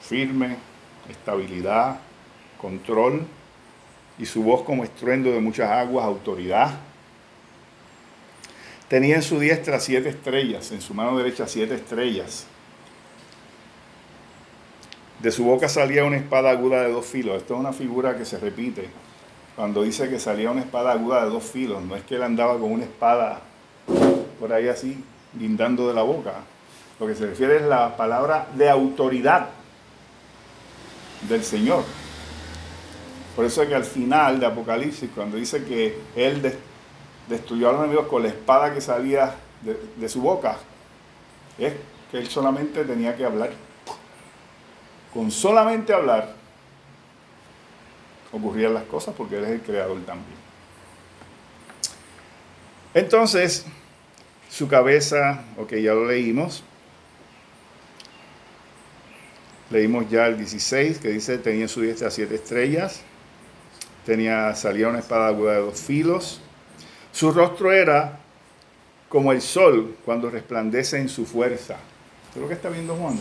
firme, estabilidad, control, y su voz como estruendo de muchas aguas, autoridad. Tenía en su diestra siete estrellas, en su mano derecha siete estrellas. De su boca salía una espada aguda de dos filos. Esto es una figura que se repite. Cuando dice que salía una espada aguda de dos filos, no es que él andaba con una espada por ahí así, guindando de la boca. Lo que se refiere es la palabra de autoridad del Señor. Por eso es que al final de Apocalipsis, cuando dice que Él destruyó a los enemigos con la espada que salía de, su boca, es que Él solamente tenía que hablar. Con solamente hablar ocurrían las cosas porque Él es el creador también. Entonces, su cabeza, ok, ya lo leímos. Leímos ya el 16 que dice tenía en su diestra siete estrellas tenía, salía una espada aguda de dos filos. Su rostro era como el sol cuando resplandece en su fuerza. ¿Qué es lo que está viendo Juan?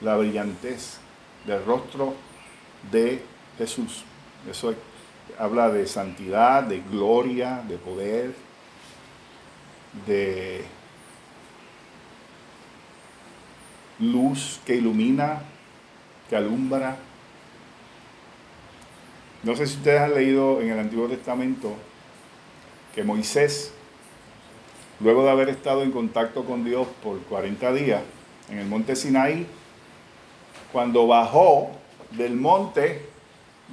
La brillantez del rostro de Jesús. Eso habla de santidad, de gloria, de poder, de luz que ilumina, que alumbra. No sé si ustedes han leído en el Antiguo Testamento que Moisés, luego de haber estado en contacto con Dios por 40 días en el monte Sinaí, cuando bajó del monte,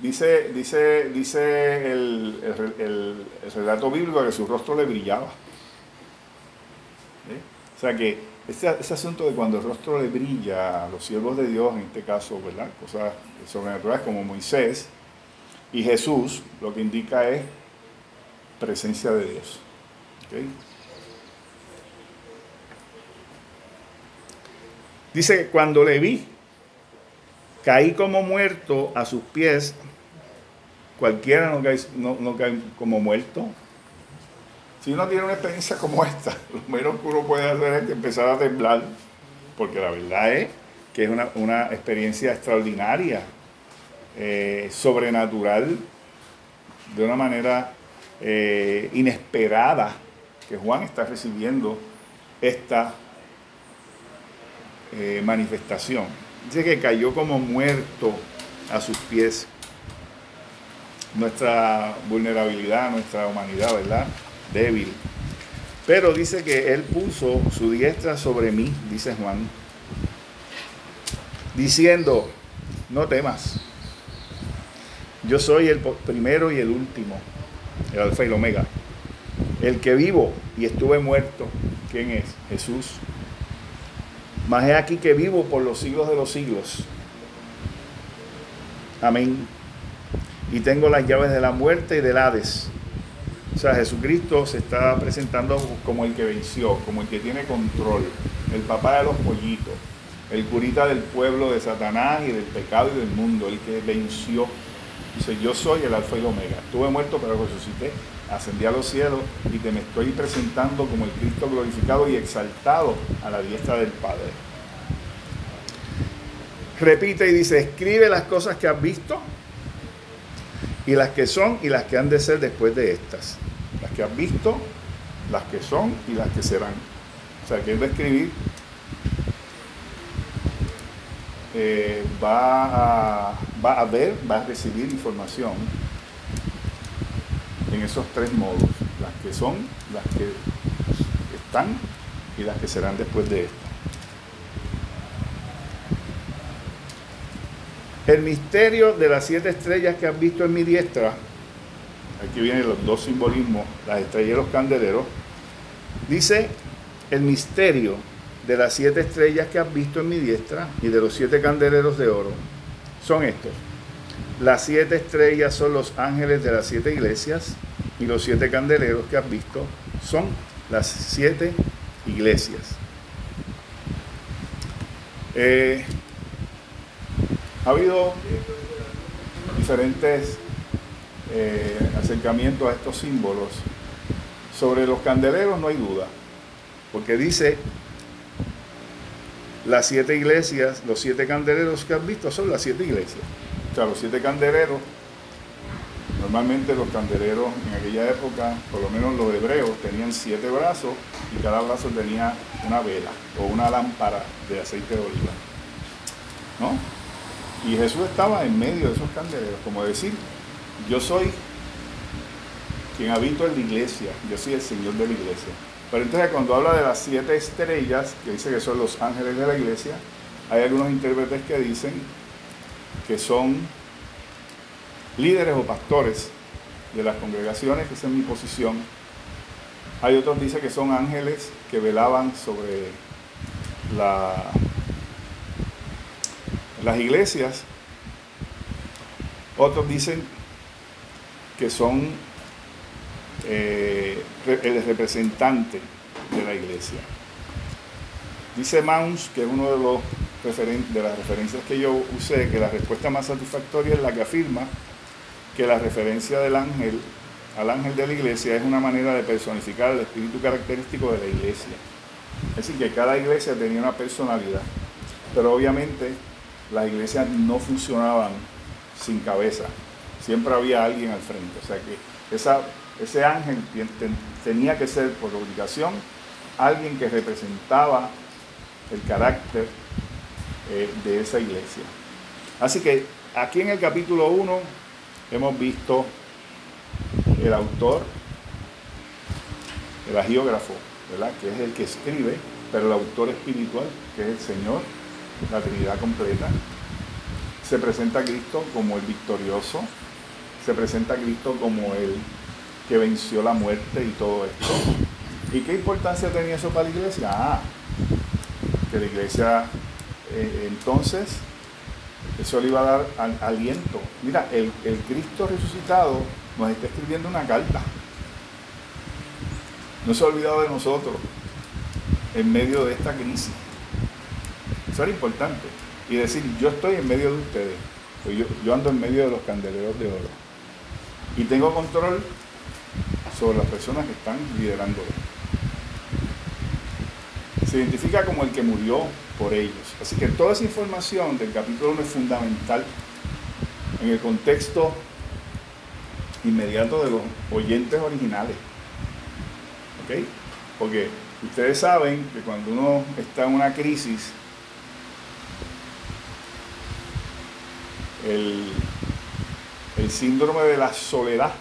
dice, dice, dice el, relato bíblico que su rostro le brillaba. O sea que ese, ese, asunto de cuando el rostro le brilla a los siervos de Dios, en este caso, ¿verdad? Cosas sobrenaturales como Moisés, y Jesús lo que indica es presencia de Dios. Dice que cuando le vi, caí como muerto a sus pies. Cualquiera no cae, no, cae como muerto. Si uno tiene una experiencia como esta, lo menos que uno puede hacer es empezar a temblar, porque la verdad es que es una, una experiencia extraordinaria eh, sobrenatural de una manera eh, inesperada que Juan está recibiendo esta eh, manifestación. Dice que cayó como muerto a sus pies. Nuestra vulnerabilidad, nuestra humanidad, ¿verdad? Débil. Pero dice que Él puso su diestra sobre mí, dice Juan, diciendo, no temas yo soy el primero y el último, el alfa y el omega. El que vivo y estuve muerto, ¿quién es? Jesús. Más es aquí que vivo por los siglos de los siglos. Amén. Y tengo las llaves de la muerte y del Hades. O sea, Jesucristo se está presentando como el que venció, como el que tiene control, el papá de los pollitos, el curita del pueblo de Satanás y del pecado y del mundo, el que venció Dice, yo soy el alfa y el omega. Estuve muerto, pero resucité, ascendí a los cielos y te me estoy presentando como el Cristo glorificado y exaltado a la diestra del Padre. Repite y dice, escribe las cosas que has visto y las que son y las que han de ser después de estas. Las que has visto, las que son y las que serán. O sea, que él va a escribir eh, va, a, va a ver, va a recibir información en esos tres modos, las que son, las que están y las que serán después de esto. El misterio de las siete estrellas que has visto en mi diestra, aquí vienen los dos simbolismos, las estrellas y los candeleros, dice el misterio de las siete estrellas que has visto en mi diestra y de los siete candeleros de oro son estos. Las siete estrellas son los ángeles de las siete iglesias y los siete candeleros que has visto son las siete iglesias. Eh, ha habido diferentes eh, acercamientos a estos símbolos. Sobre los candeleros no hay duda, porque dice las siete iglesias, los siete candeleros que has visto son las siete iglesias. Sea, los siete candeleros, normalmente los candeleros en aquella época, por lo menos los hebreos, tenían siete brazos y cada brazo tenía una vela o una lámpara de aceite de oliva. ¿No? Y Jesús estaba en medio de esos candeleros, como decir, yo soy quien habito en la iglesia, yo soy el Señor de la iglesia. Pero entonces cuando habla de las siete estrellas, que dice que son los ángeles de la iglesia, hay algunos intérpretes que dicen que son líderes o pastores de las congregaciones, que esa es mi posición. Hay otros dicen que son ángeles que velaban sobre la, las iglesias. Otros dicen que son eh, el representante de la iglesia. Dice Mauns, que es uno de, los de las referencias que yo usé, que la respuesta más satisfactoria es la que afirma que la referencia del ángel al ángel de la iglesia es una manera de personificar el espíritu característico de la iglesia. Es decir, que cada iglesia tenía una personalidad, pero obviamente las iglesias no funcionaban sin cabeza, siempre había alguien al frente. O sea que esa ese ángel tenía que ser por obligación alguien que representaba el carácter eh, de esa iglesia. Así que aquí en el capítulo 1 hemos visto el autor, el agiógrafo, ¿verdad? que es el que escribe, pero el autor espiritual, que es el Señor, la Trinidad completa. Se presenta a Cristo como el victorioso, se presenta a Cristo como el que venció la muerte y todo esto. ¿Y qué importancia tenía eso para la iglesia? Ah, que la iglesia eh, entonces eso le iba a dar aliento. Mira, el, el Cristo resucitado nos está escribiendo una carta. No se ha olvidado de nosotros en medio de esta crisis. Eso era importante. Y decir, yo estoy en medio de ustedes. Pues yo, yo ando en medio de los candeleros de oro. Y tengo control sobre las personas que están liderando. Se identifica como el que murió por ellos. Así que toda esa información del capítulo 1 es fundamental en el contexto inmediato de los oyentes originales. ¿Ok? Porque ustedes saben que cuando uno está en una crisis, el, el síndrome de la soledad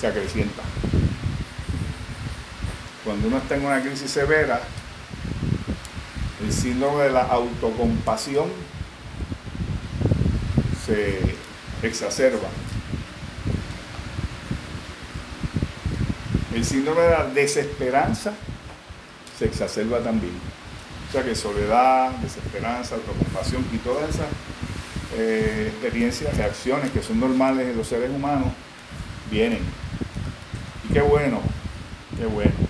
se acrecienta. Cuando uno está en una crisis severa, el síndrome de la autocompasión se exacerba. El síndrome de la desesperanza se exacerba también. O sea que soledad, desesperanza, autocompasión y todas esas eh, experiencias, reacciones que son normales en los seres humanos, vienen qué bueno, qué bueno.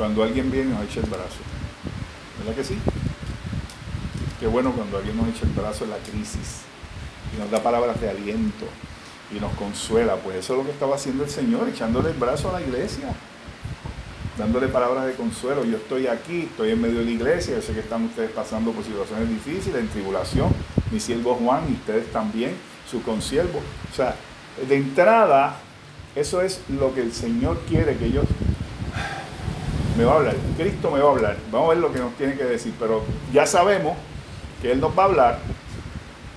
Cuando alguien viene nos echa el brazo. ¿Verdad que sí? Qué bueno cuando alguien nos echa el brazo en la crisis y nos da palabras de aliento y nos consuela. Pues eso es lo que estaba haciendo el Señor, echándole el brazo a la iglesia, dándole palabras de consuelo. Yo estoy aquí, estoy en medio de la iglesia, yo sé que están ustedes pasando por situaciones difíciles, en tribulación. Mi siervo Juan y ustedes también, su consiervo. O sea, de entrada eso es lo que el Señor quiere que yo me va a hablar. Cristo me va a hablar. Vamos a ver lo que nos tiene que decir. Pero ya sabemos que Él nos va a hablar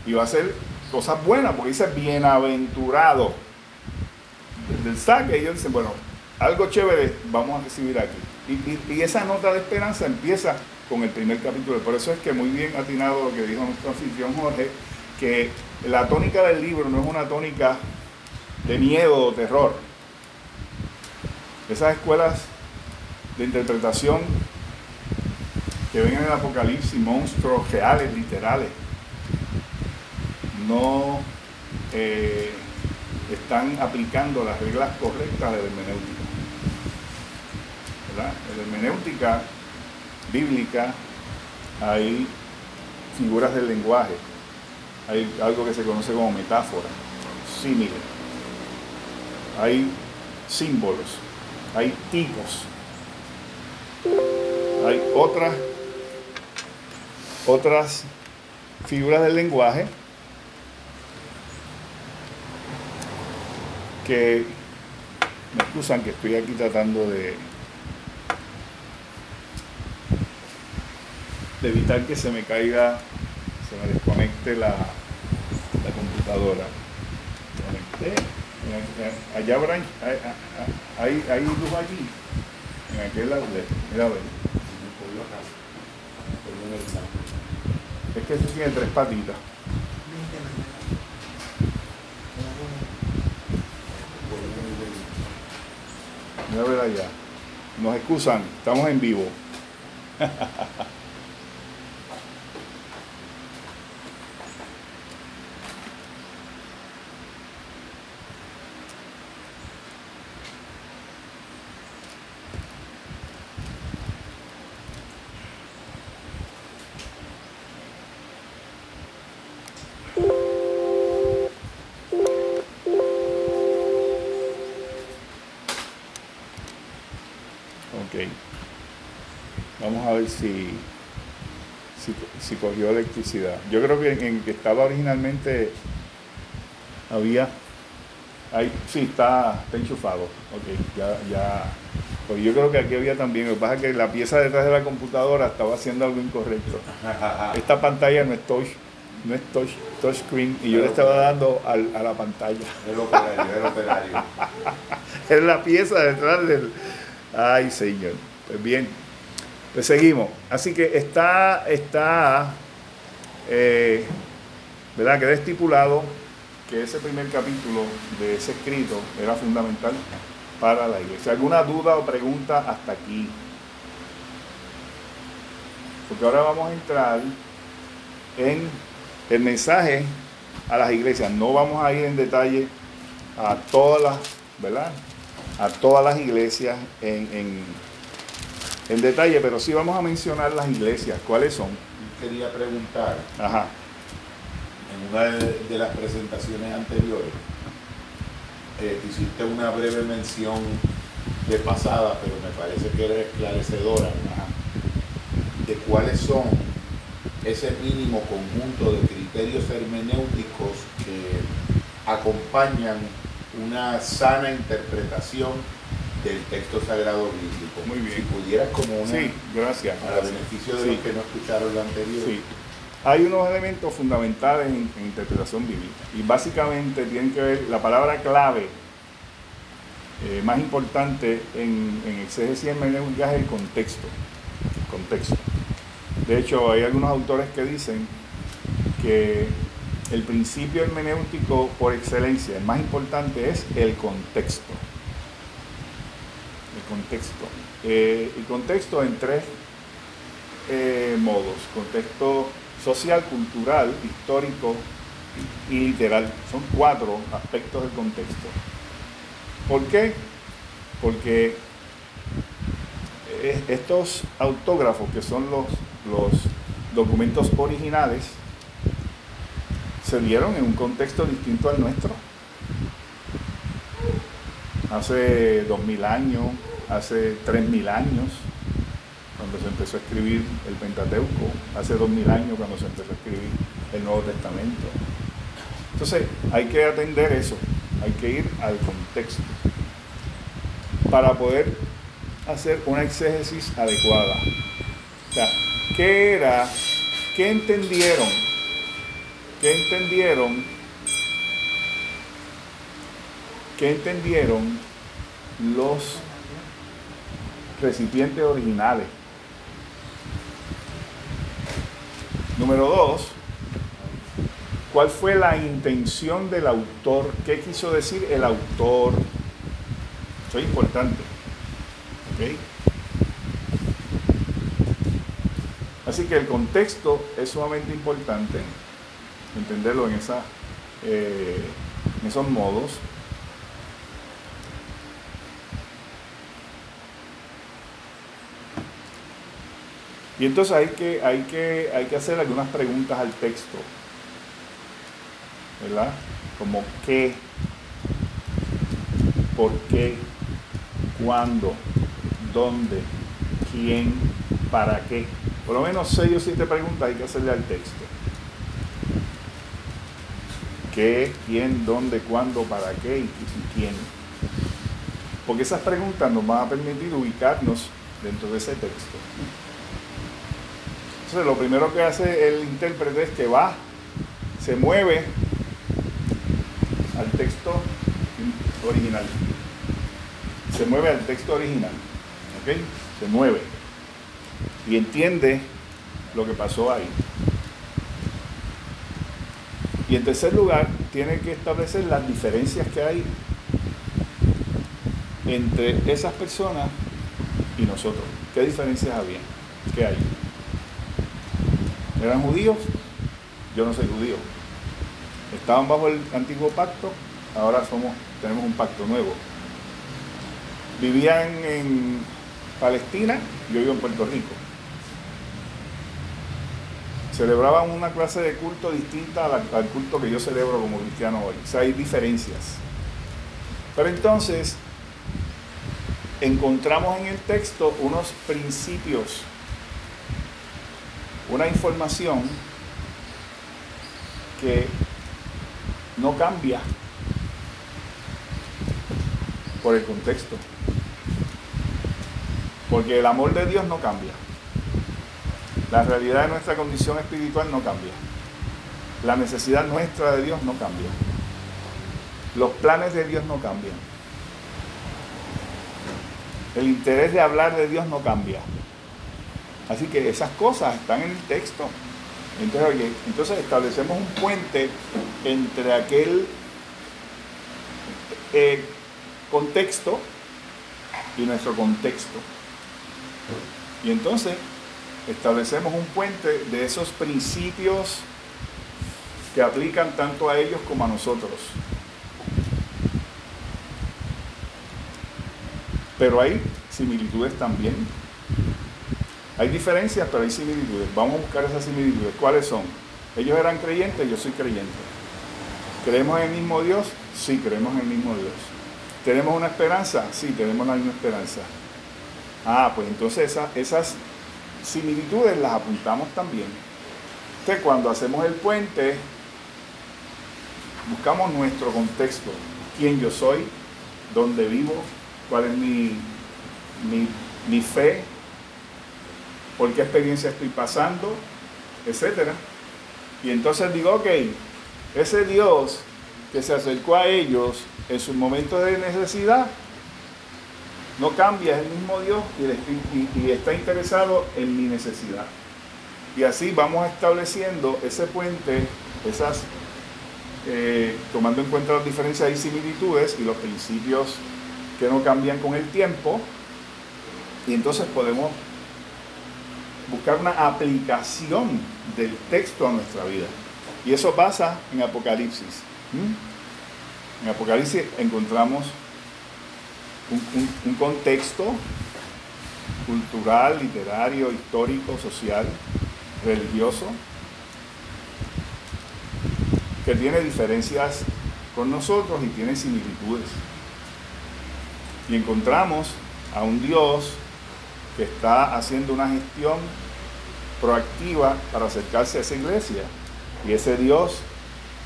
y va a hacer cosas buenas, porque dice bienaventurado. del saque, ellos dicen, bueno, algo chévere vamos a recibir aquí. Y, esa nota de esperanza empieza con el primer capítulo. Por eso es que muy bien atinado lo que dijo nuestro anfitrión Jorge, que la tónica del libro no es una tónica de miedo o terror. Esas escuelas de interpretación que ven en el Apocalipsis monstruos reales, literales, no eh, están aplicando las reglas correctas de la hermenéutica. En la hermenéutica bíblica hay figuras del lenguaje, hay algo que se conoce como metáfora, símile, hay símbolos, hay tipos, hay otras, otras figuras del lenguaje que me excusan que estoy aquí tratando de, evitar que se me caiga, se me desconecte la, computadora. Allá habrá, hay, hay, luz allí, en aquel lado. Mira, a ver. Es que eso tiene tres patitas. Mira, ver allá. Nos excusan, estamos en vivo. Si, si, cogió electricidad. Yo creo que en que estaba originalmente había. Ahí, sí, está, enchufado. Ok, ya, ya. Pues yo creo que aquí había también. Lo que pasa es que la pieza detrás de la computadora estaba haciendo algo incorrecto. Esta pantalla no es touch, no es touch, touch screen y yo le estaba dando a la pantalla. El operario, el operario. es la pieza detrás del. Ay, señor. Pues bien, pues seguimos. Así que está, está, eh, ¿verdad? Queda estipulado que ese primer capítulo de ese escrito era fundamental para la iglesia. ¿Alguna duda o pregunta hasta aquí? Porque ahora vamos a entrar en el mensaje a las iglesias. No vamos a ir en detalle a todas las, ¿verdad? A todas las iglesias en en detalle, pero sí vamos a mencionar las iglesias. ¿Cuáles son? Quería preguntar. Ajá. En una de, las presentaciones anteriores, eh, hiciste una breve mención de pasada, pero me parece que eres esclarecedora, de cuáles son ese mínimo conjunto de criterios hermenéuticos que acompañan una sana interpretación del texto sagrado bíblico. Muy bien. Si pudieras como una... Sí, gracias. Para beneficio de los que no escucharon lo anterior. Sí. Hay unos elementos fundamentales en, interpretación bíblica y básicamente tienen que ver, la palabra clave eh, más importante en, en exégesis hermenéutica es el contexto. contexto. De hecho, hay algunos autores que dicen que el principio hermenéutico por excelencia, el más importante es el contexto contexto. Eh, y contexto en tres eh, modos. Contexto social, cultural, histórico y literal. Son cuatro aspectos del contexto. ¿Por qué? Porque eh, estos autógrafos, que son los, los documentos originales, se dieron en un contexto distinto al nuestro. Hace dos mil años, hace 3.000 años, cuando se empezó a escribir el Pentateuco, hace 2.000 años cuando se empezó a escribir el Nuevo Testamento. Entonces hay que atender eso, hay que ir al contexto para poder hacer una exégesis adecuada. O sea, ¿qué era? ¿Qué entendieron? ¿Qué entendieron ¿Qué entendieron los recipientes originales? Número dos, ¿cuál fue la intención del autor? ¿Qué quiso decir el autor? Eso es importante. Así que el contexto es sumamente importante, entenderlo en, esa, eh, en esos modos. Y entonces hay que, hay que, hay que hacer algunas preguntas al texto. ¿Verdad? Como qué, por qué, cuándo, dónde, quién, para qué. Por lo menos seis o siete preguntas hay que hacerle al texto. ¿Qué, quién, dónde, cuándo, para qué y quién? Porque esas preguntas nos van a permitir ubicarnos dentro de ese texto. Entonces, lo primero que hace el intérprete es que va, se mueve al texto original. Se mueve al texto original. ¿Ok? Se mueve. Y entiende lo que pasó ahí. Y en tercer lugar, tiene que establecer las diferencias que hay entre esas personas y nosotros. ¿Qué diferencias había? ¿Qué hay? ¿Eran judíos? Yo no soy judío. Estaban bajo el antiguo pacto, ahora somos, tenemos un pacto nuevo. Vivían en Palestina, yo vivo en Puerto Rico. Celebraban una clase de culto distinta al culto que yo celebro como cristiano hoy. O sea, hay diferencias. Pero entonces, encontramos en el texto unos principios una información que no cambia por el contexto. Porque el amor de Dios no cambia. La realidad de nuestra condición espiritual no cambia. La necesidad nuestra de Dios no cambia. Los planes de Dios no cambian. El interés de hablar de Dios no cambia. Así que esas cosas están en el texto. Entonces, entonces establecemos un puente entre aquel eh, contexto y nuestro contexto. Y entonces establecemos un puente de esos principios que aplican tanto a ellos como a nosotros. Pero hay similitudes también. Hay diferencias, pero hay similitudes. Vamos a buscar esas similitudes. ¿Cuáles son? Ellos eran creyentes, yo soy creyente. ¿Creemos en el mismo Dios? Sí, creemos en el mismo Dios. ¿Tenemos una esperanza? Sí, tenemos la misma esperanza. Ah, pues entonces esas similitudes las apuntamos también. Cuando hacemos el puente, buscamos nuestro contexto. ¿Quién yo soy? ¿Dónde vivo? ¿Cuál es mi, mi, mi fe? Por qué experiencia estoy pasando, etcétera. Y entonces digo, ok, ese Dios que se acercó a ellos en sus momentos de necesidad, no cambia, es el mismo Dios y, está interesado en mi necesidad. Y así vamos estableciendo ese puente, esas, eh, tomando en cuenta las diferencias y similitudes y los principios que no cambian con el tiempo, y entonces podemos buscar una aplicación del texto a nuestra vida. Y eso pasa en Apocalipsis. En Apocalipsis encontramos un, contexto cultural, literario, histórico, social, religioso, que tiene diferencias con nosotros y tiene similitudes. Y encontramos a un Dios que está haciendo una gestión proactiva para acercarse a esa iglesia. Y ese Dios,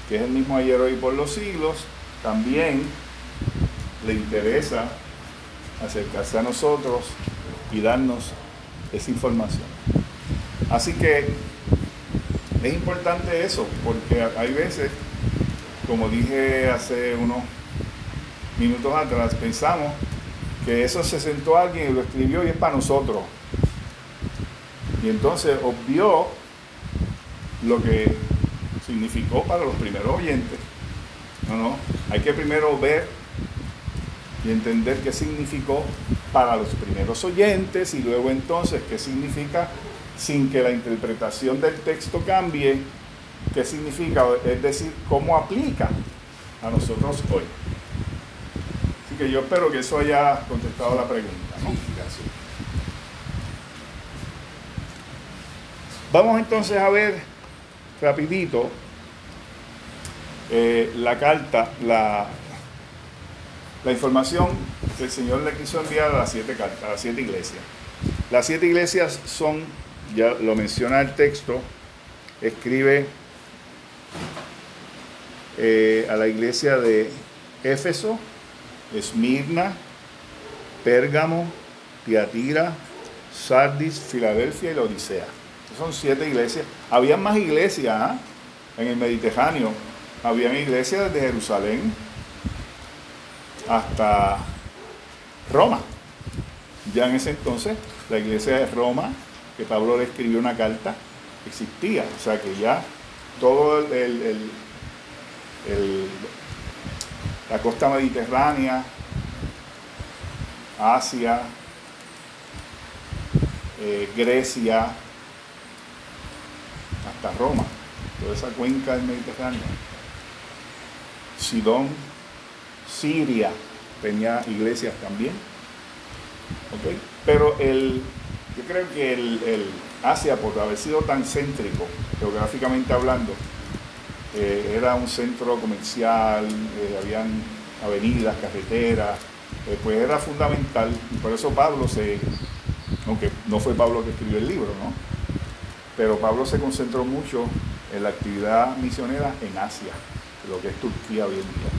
que es el mismo ayer, hoy por los siglos, también le interesa acercarse a nosotros y darnos esa información. Así que es importante eso, porque hay veces, como dije hace unos minutos atrás, pensamos que eso se sentó alguien y lo escribió y es para nosotros. Y entonces obvió lo que significó para los primeros oyentes. No, no, hay que primero ver y entender qué significó para los primeros oyentes y luego entonces qué significa sin que la interpretación del texto cambie, qué significa, es decir, cómo aplica a nosotros hoy. Que yo espero que eso haya contestado la pregunta. Gracias. Vamos entonces a ver rapidito eh, la carta, la, la información que el Señor le quiso enviar a las siete cartas, a las siete iglesias. Las siete iglesias son, ya lo menciona el texto, escribe eh, a la iglesia de Éfeso, Esmirna, Pérgamo, Tiatira, Sardis, Filadelfia y la Odisea. Son siete iglesias. Había más iglesias ¿ah? en el Mediterráneo. Habían iglesias desde Jerusalén hasta Roma. Ya en ese entonces, la iglesia de Roma, que Pablo le escribió una carta, existía. O sea que ya todo el, la costa mediterránea, Asia, eh, Grecia, hasta Roma, toda esa cuenca del Mediterráneo, Sidón, Siria tenía iglesias también. Pero el, yo creo que el, Asia, por haber sido tan céntrico, geográficamente hablando, eh, era un centro comercial, eh, habían avenidas, carreteras, eh, pues era fundamental. Y por eso Pablo se, aunque no fue Pablo que escribió el libro, ¿no? Pero Pablo se concentró mucho en la actividad misionera en Asia, lo que es Turquía hoy en día.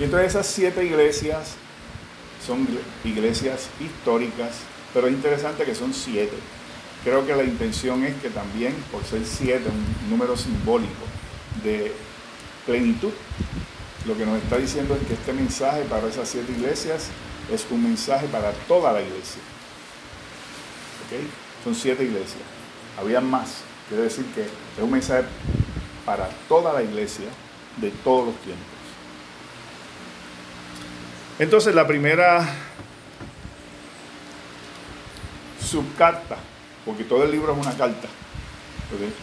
Y entonces esas siete iglesias son iglesias históricas, pero es interesante que son siete. Creo que la intención es que también, por ser siete, un número simbólico de plenitud, lo que nos está diciendo es que este mensaje para esas siete iglesias es un mensaje para toda la iglesia. ¿Okay? Son siete iglesias. Había más. Quiere decir que es un mensaje para toda la iglesia de todos los tiempos. Entonces la primera subcarta, porque todo el libro es una carta.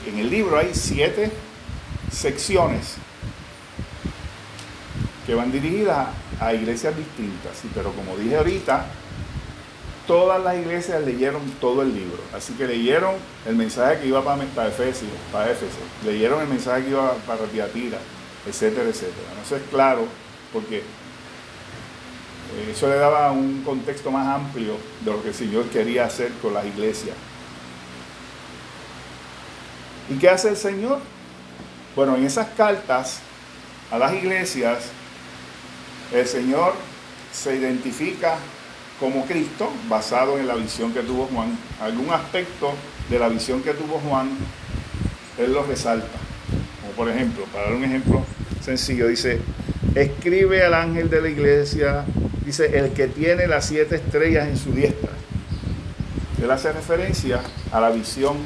En el libro hay siete secciones que van dirigidas a iglesias distintas. Pero como dije ahorita, todas las iglesias leyeron todo el libro. Así que leyeron el mensaje que iba para, para Efesios, para Éfeso, leyeron el mensaje que iba para Tiatira, etcétera, etcétera. Sé es claro, porque eso le daba un contexto más amplio de lo que el Señor quería hacer con las iglesias. ¿Y qué hace el Señor? Bueno, en esas cartas a las iglesias, el Señor se identifica como Cristo, basado en la visión que tuvo Juan. Algún aspecto de la visión que tuvo Juan, Él lo resalta. Como por ejemplo, para dar un ejemplo sencillo, dice, escribe al ángel de la iglesia dice, el que tiene las siete estrellas en su diestra. Él hace referencia a la visión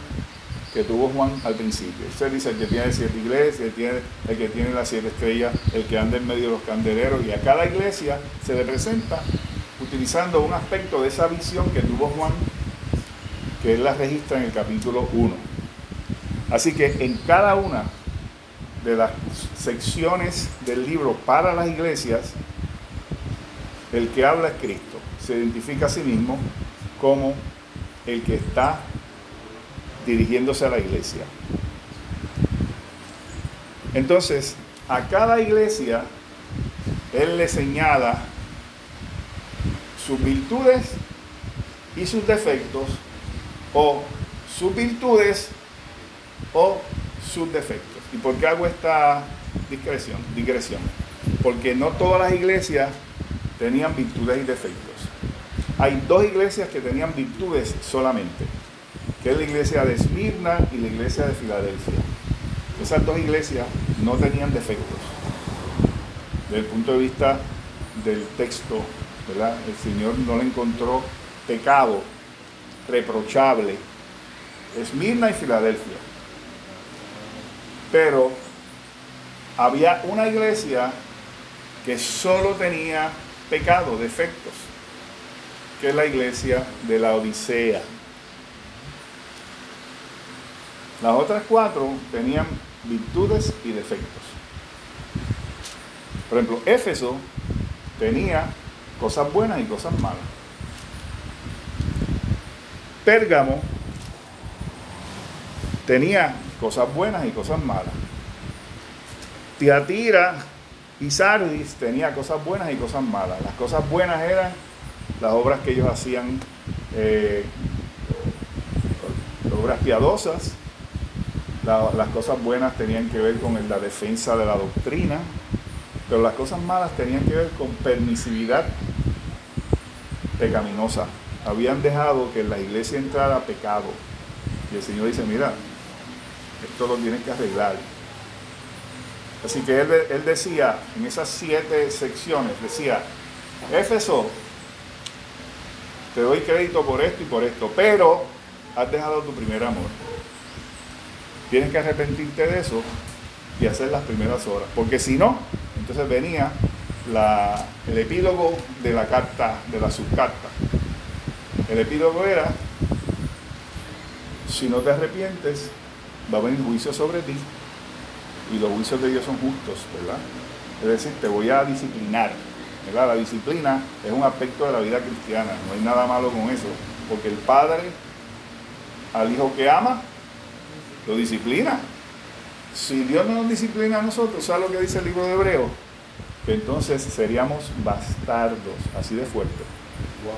que tuvo Juan al principio. Usted dice, el que tiene siete iglesias, el, que tiene las siete estrellas, el que anda en medio de los candeleros, y a cada iglesia se le presenta utilizando un aspecto de esa visión que tuvo Juan, que él la registra en el capítulo 1. Así que en cada una de las secciones del libro para las iglesias, el que habla es Cristo. Se identifica a sí mismo como el que está dirigiéndose a la iglesia. Entonces, a cada iglesia, Él le señala sus virtudes y sus defectos, o sus virtudes o sus defectos. ¿Y por qué hago esta discreción? digresión? Porque no todas las iglesias tenían virtudes y defectos. Hay dos iglesias que tenían virtudes solamente, que es la iglesia de Esmirna y la iglesia de Filadelfia. Esas dos iglesias no tenían defectos. desde el punto de vista del texto, ¿verdad? El Señor no le encontró pecado reprochable. Esmirna y Filadelfia. Pero había una iglesia que solo tenía pecado, defectos, que es la iglesia de la Odisea. Las otras cuatro tenían virtudes y defectos. Por ejemplo, Éfeso tenía cosas buenas y cosas malas. Pérgamo tenía cosas buenas y cosas malas. Tiatira y Sardis tenía cosas buenas y cosas malas. Las cosas buenas eran las obras que ellos hacían, eh, obras piadosas. Las cosas buenas tenían que ver con la defensa de la doctrina, pero las cosas malas tenían que ver con permisividad pecaminosa. Habían dejado que en la iglesia entrara pecado. Y el Señor dice, mira, esto lo tienes que arreglar. Así que él, él decía, en esas siete secciones, decía, Éfeso, te doy crédito por esto y por esto, pero has dejado tu primer amor. Tienes que arrepentirte de eso y hacer las primeras horas, porque si no, entonces venía el epílogo de la carta, de la subcarta. El epílogo era, si no te arrepientes, va a venir juicio sobre ti y los juicios de Dios son justos, ¿verdad? Es decir, te voy a disciplinar, ¿verdad? La disciplina es un aspecto de la vida cristiana, no hay nada malo con eso, porque el Padre al Hijo que ama, lo disciplina. Si Dios no nos disciplina a nosotros, ¿sabes lo que dice el libro de Hebreo? Que entonces seríamos bastardos, así de fuerte.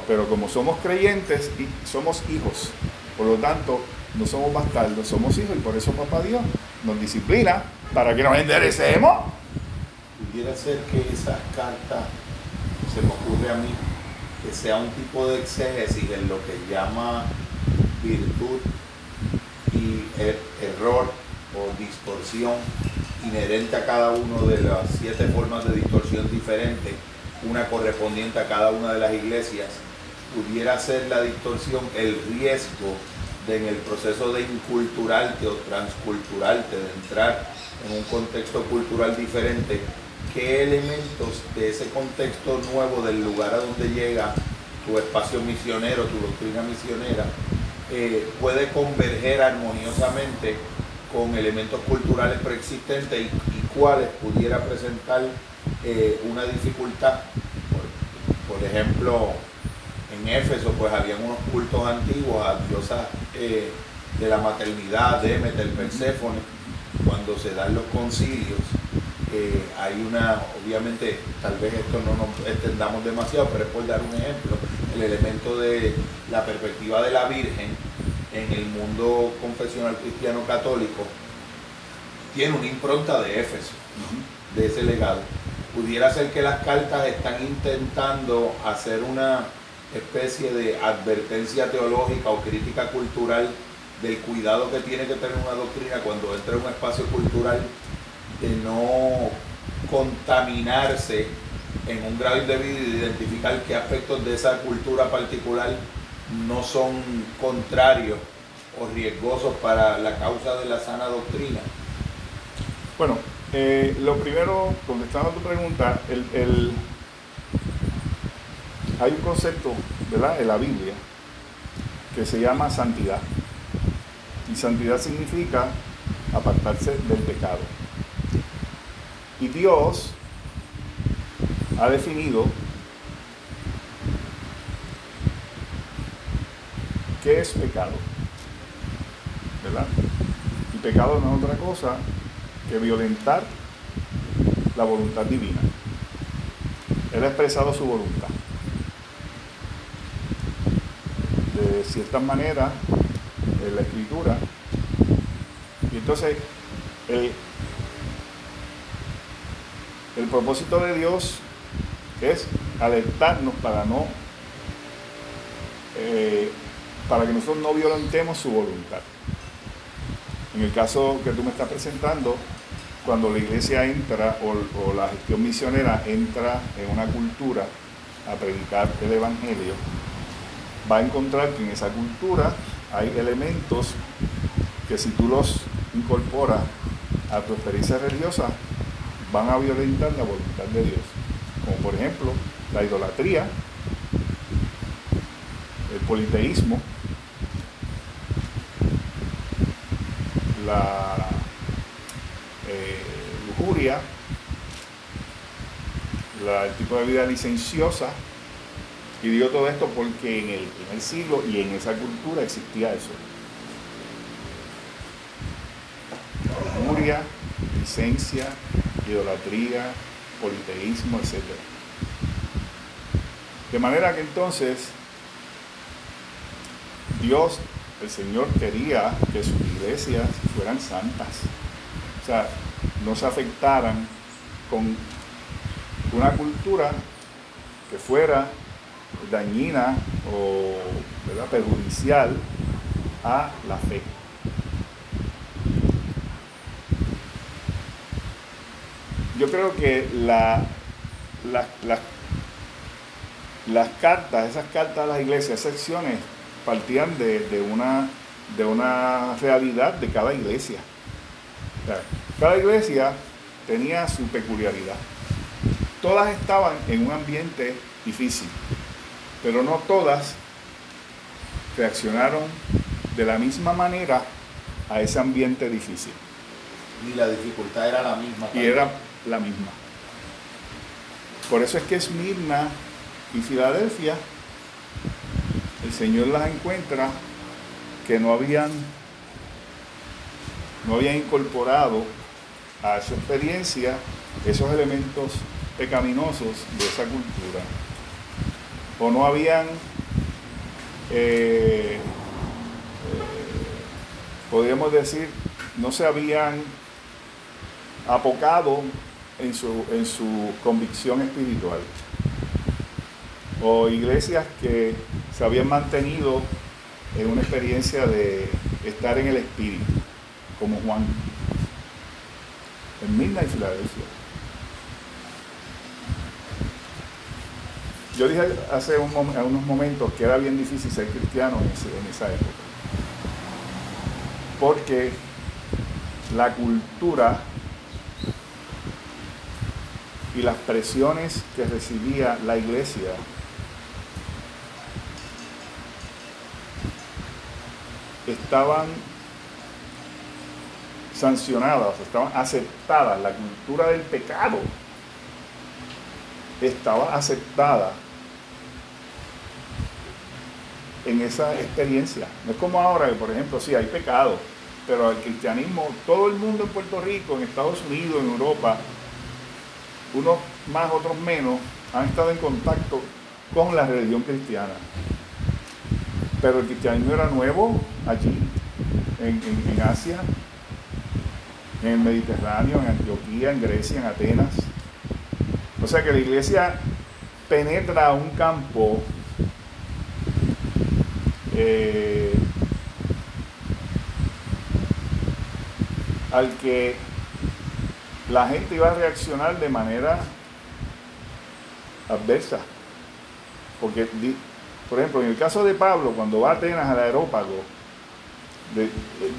Pero como somos creyentes y somos hijos, por lo tanto, no somos bastardos, somos hijos y por eso papá Dios nos disciplina para que nos enderecemos. Pudiera ser que esa carta, se me ocurre a mí, que sea un tipo de exégesis en lo que llama virtud y er-, error o distorsión inherente a cada una de las siete formas de distorsión diferentes, una correspondiente a cada una de las iglesias, pudiera ser la distorsión el riesgo de en el proceso de inculturarte o transculturarte, de entrar en un contexto cultural diferente, qué elementos de ese contexto nuevo del lugar a donde llega tu espacio misionero, tu doctrina misionera, eh, puede converger armoniosamente con elementos culturales preexistentes y, cuáles pudiera presentar eh, una dificultad. Por, ejemplo, en Éfeso pues habían unos cultos antiguos a diosas eh, de la maternidad, Demeter, Perséfone, cuando se dan los concilios, hay una, obviamente, tal vez esto no nos extendamos demasiado, pero es por dar un ejemplo, el elemento de la perspectiva de la Virgen en el mundo confesional cristiano católico tiene una impronta de Éfeso, de ese legado. Pudiera ser que las cartas están intentando hacer una especie de advertencia teológica o crítica cultural del cuidado que tiene que tener una doctrina cuando entra en un espacio cultural de no contaminarse en un grado indebido identificar qué aspectos de esa cultura particular no son contrarios o riesgosos para la causa de la sana doctrina? Bueno, eh, lo primero, contestando a tu pregunta, el, hay un concepto ¿verdad? en la Biblia que se llama santidad. Y santidad significa apartarse del pecado. Y Dios ha definido ¿Qué es pecado? ¿Verdad? Y pecado no es otra cosa que violentar la voluntad divina. Él ha expresado su voluntad. De cierta manera, en la escritura. Y entonces, el, el propósito de Dios es alertarnos para no eh, para que nosotros no violentemos su voluntad. En el caso que tú me estás presentando, cuando la iglesia entra o, la gestión misionera entra en una cultura a predicar el Evangelio, va a encontrar que en esa cultura hay elementos que si tú los incorporas a tu experiencia religiosa, van a violentar la voluntad de Dios. Como por ejemplo la idolatría, el politeísmo, la eh, lujuria, el tipo de vida licenciosa. Y digo todo esto porque en el, en el siglo y en esa cultura existía eso. Lujuria, licencia, idolatría, politeísmo, etc. De manera que entonces Dios, el Señor quería que sus iglesias fueran santas. O sea, no se afectaran con una cultura que fuera dañina o perjudicial a la fe. Yo creo que la, las cartas, esas cartas a las iglesias, secciones, partían de, una, de una realidad de cada iglesia. cada iglesia tenía su peculiaridad. Todas estaban en un ambiente difícil, pero no todas reaccionaron de la misma manera a ese ambiente difícil. Y la dificultad era la misma. Y era la misma. Por eso es que Esmirna y Filadelfia, el Señor las encuentra que no habían, no habían incorporado a su experiencia esos elementos pecaminosos de esa cultura. O no habían, eh, podríamos decir, no se habían apocado en su, en su convicción espiritual. O iglesias que se habían mantenido en una experiencia de estar en el espíritu, como Juan, en y Filadelfia. Yo dije hace unos momentos que era bien difícil ser cristiano en, esa época. Porque la cultura y las presiones que recibía la iglesia estaban sancionadas, estaban aceptadas, la cultura del pecado estaba aceptada en esa experiencia. No es como ahora que, por ejemplo, sí hay pecado, pero el cristianismo, todo el mundo en Puerto Rico, en Estados Unidos, en Europa, unos más, otros menos, han estado en contacto con la religión cristiana. Pero el cristianismo era nuevo allí, en, en Asia, en el Mediterráneo, en Antioquía, en Grecia, en Atenas. O sea que la iglesia penetra un campo eh, al que la gente iba a reaccionar de manera adversa. Porque, por ejemplo, en el caso de Pablo, cuando va a Atenas al aerópago,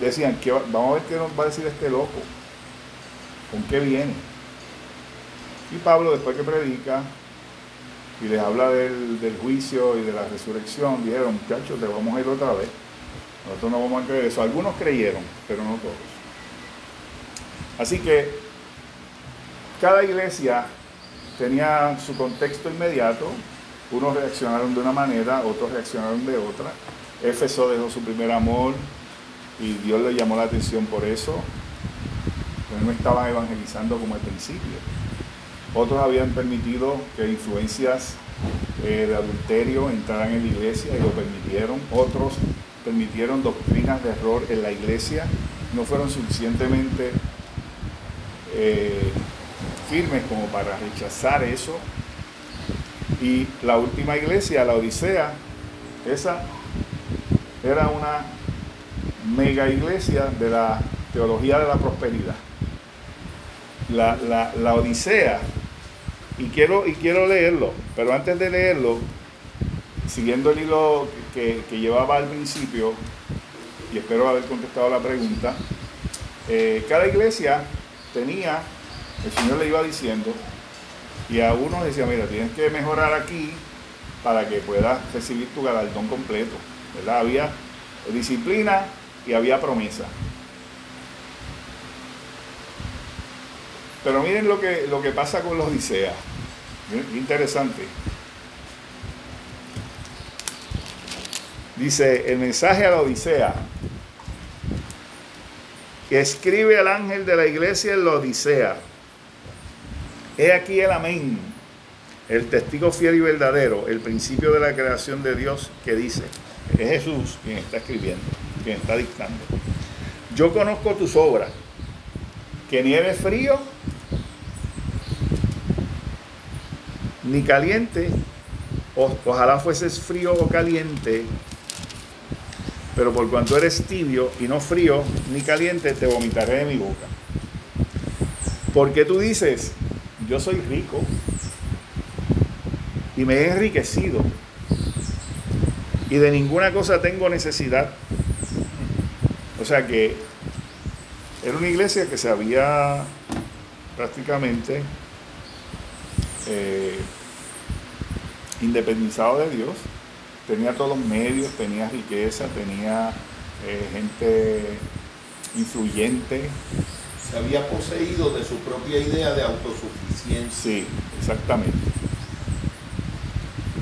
decían, que vamos a ver qué nos va a decir este loco, con qué viene. Y Pablo, después que predica y les habla del, juicio y de la resurrección, dijeron, muchachos, te vamos a ir otra vez. Nosotros no vamos a creer eso. Algunos creyeron, pero no todos. Así que cada iglesia tenía su contexto inmediato. Unos reaccionaron de una manera, otros reaccionaron de otra. Éfeso dejó su primer amor y Dios le llamó la atención por eso. No estaban evangelizando como al principio. Otros habían permitido que influencias eh, de adulterio entraran en la iglesia y lo permitieron. Otros permitieron doctrinas de error en la iglesia. No fueron suficientemente eh, firmes como para rechazar eso. Y la última iglesia, la Odisea, esa era una mega iglesia de la teología de la prosperidad. la, la, la Odisea, y quiero, y quiero leerlo, pero antes de leerlo, siguiendo el hilo que, que llevaba al principio, y espero haber contestado la pregunta, eh, cada iglesia tenía, el Señor le iba diciendo, y a uno decía, mira, tienes que mejorar aquí para que puedas recibir tu galardón completo. ¿verdad? Había disciplina y había promesa. Pero miren lo que, lo que pasa con los Odisea. Interesante. Dice el mensaje a la Odisea. Que escribe al ángel de la iglesia en la Odisea. He aquí el amén. El testigo fiel y verdadero, el principio de la creación de Dios que dice, es Jesús quien está escribiendo, quien está dictando. Yo conozco tus obras, que nieve frío ni caliente, ojalá fueses frío o caliente, pero por cuanto eres tibio y no frío ni caliente, te vomitaré de mi boca. Porque tú dices, yo soy rico y me he enriquecido y de ninguna cosa tengo necesidad. O sea que era una iglesia que se había prácticamente eh, independizado de Dios, tenía todos los medios, tenía riqueza, tenía eh, gente influyente. Se había poseído de su propia idea de autosuficiencia. Sí, exactamente.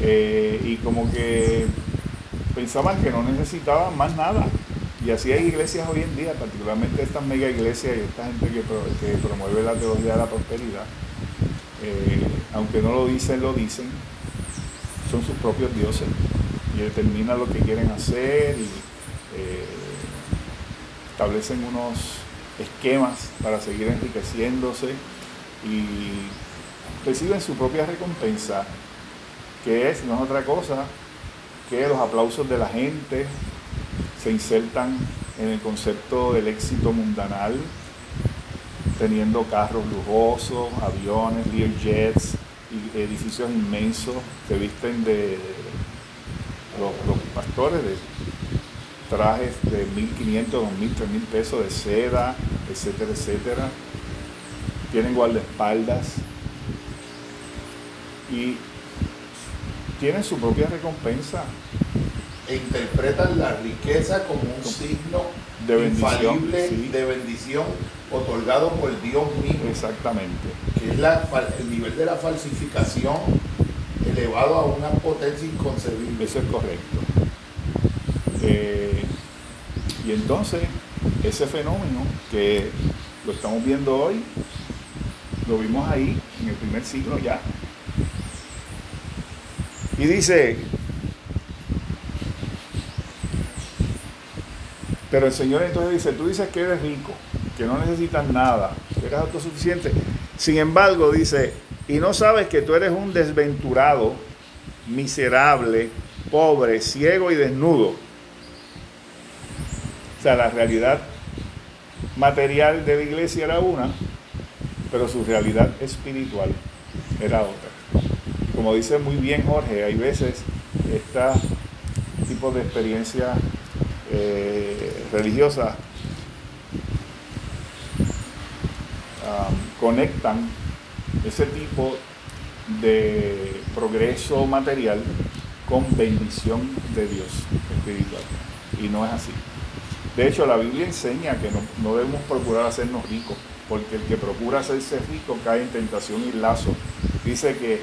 Eh, y como que pensaban que no necesitaban más nada. Y así hay iglesias hoy en día, particularmente estas mega iglesias y esta gente que, promueve la teología de la prosperidad, eh, aunque no lo dicen, lo dicen, son sus propios dioses y determinan lo que quieren hacer y eh, establecen unos esquemas para seguir enriqueciéndose y reciben su propia recompensa, que es, no es otra cosa que los aplausos de la gente se insertan en el concepto del éxito mundanal, teniendo carros lujosos, aviones, Learjets, edificios inmensos que visten de los, pastores de trajes de 1.500, 2.000, 3.000 pesos de seda, etcétera, etcétera. Tienen guardaespaldas y tienen su propia recompensa. E interpretan la riqueza como un signo de bendición, de bendición otorgado por Dios mismo. Exactamente. Que es la, el nivel de la falsificación elevado a una potencia inconcebible. Eso es correcto. Eh, y entonces, ese fenómeno que lo estamos viendo hoy, lo vimos ahí en el primer siglo ya, y dice, pero el Señor entonces dice, tú dices que eres rico, que no necesitas nada, que eres autosuficiente. Sin embargo, dice, y no sabes que tú eres un desventurado, miserable, pobre, ciego y desnudo. O sea, la realidad material de la iglesia era una, pero su realidad espiritual era otra como dice muy bien Jorge, hay veces este tipo de experiencia eh, religiosa conectan ese tipo de progreso material con bendición de Dios espiritual. Y no es así. De hecho, la Biblia enseña que no, debemos procurar hacernos ricos, porque el que procura hacerse rico cae en tentación y lazo. Dice que